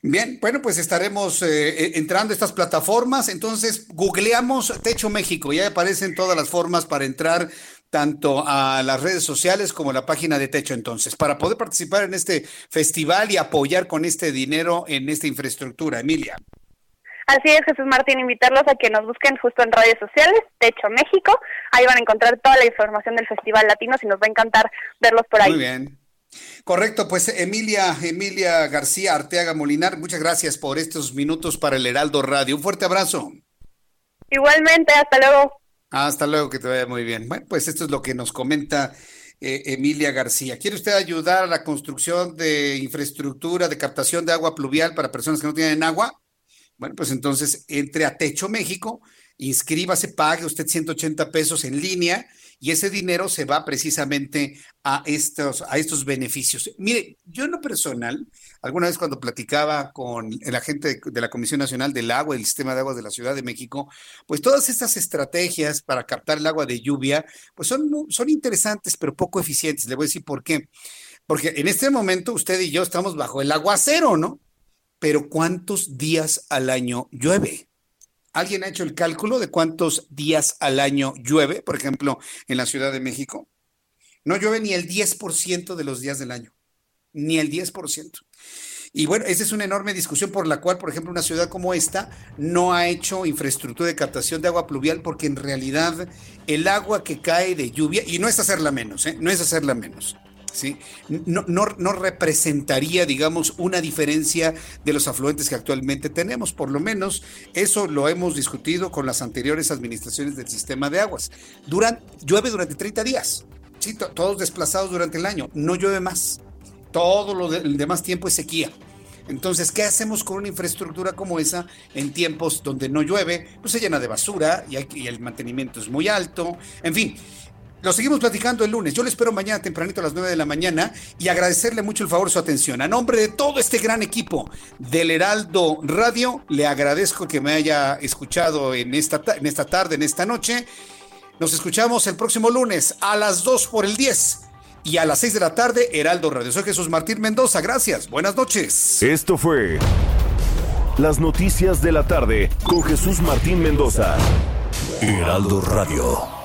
Bien, bueno, pues estaremos eh, eh, entrando a estas plataformas. Entonces, googleamos Techo México, ya aparecen todas las formas para entrar tanto a las redes sociales como a la página de Techo entonces, para poder participar en este festival y apoyar con este dinero en esta infraestructura. Emilia. Así es, Jesús Martín, invitarlos a que nos busquen justo en redes sociales, Techo México. Ahí van a encontrar toda la información del Festival Latino y nos va a encantar verlos por ahí. Muy bien. Correcto, pues Emilia, Emilia García Arteaga Molinar, muchas gracias por estos minutos para el Heraldo Radio. Un fuerte abrazo. Igualmente, hasta luego. Hasta luego, que te vaya muy bien. Bueno, pues esto es lo que nos comenta eh, Emilia García. ¿Quiere usted ayudar a la construcción de infraestructura de captación de agua pluvial para personas que no tienen agua? Bueno, pues entonces entre a Techo México, inscríbase, pague usted 180 pesos en línea y ese dinero se va precisamente a estos, a estos beneficios. Mire, yo en lo personal, alguna vez cuando platicaba con el agente de, la Comisión Nacional del Agua y el Sistema de Aguas de la Ciudad de México, pues todas estas estrategias para captar el agua de lluvia, pues son, son interesantes, pero poco eficientes. Le voy a decir por qué. Porque en este momento usted y yo estamos bajo el aguacero, ¿no? Pero ¿cuántos días al año llueve? ¿Alguien ha hecho el cálculo de cuántos días al año llueve, por ejemplo, en la Ciudad de México? No llueve ni el 10% de los días del año, ni el 10%. Y bueno, esa es una enorme discusión por la cual, por ejemplo, una ciudad como esta no ha hecho infraestructura de captación de agua pluvial porque en realidad el agua que cae de lluvia, y no es hacerla menos, ¿eh? no es hacerla menos, No, representaría, digamos, una diferencia de los afluentes que actualmente tenemos. Por lo menos eso lo hemos discutido con las anteriores administraciones del sistema de aguas. llueve durante 30 días, ¿sí? todos desplazados durante el año, no llueve más. Todo lo el demás tiempo es sequía. Entonces, ¿qué hacemos con una infraestructura como esa en tiempos donde no llueve? Pues se llena de basura y el mantenimiento es muy alto. En fin, lo seguimos platicando el lunes. Yo le espero mañana tempranito a las 9 de la mañana y agradecerle mucho el favor su atención. A nombre de todo este gran equipo del Heraldo Radio, le agradezco que me haya escuchado en esta, en esta tarde, en esta noche. Nos escuchamos el próximo lunes a las 2 por el 10 y a las 6 de la tarde, Heraldo Radio. Soy Jesús Martín Mendoza. Gracias. Buenas noches. Esto fue Las Noticias de la Tarde con Jesús Martín Mendoza. Heraldo Radio.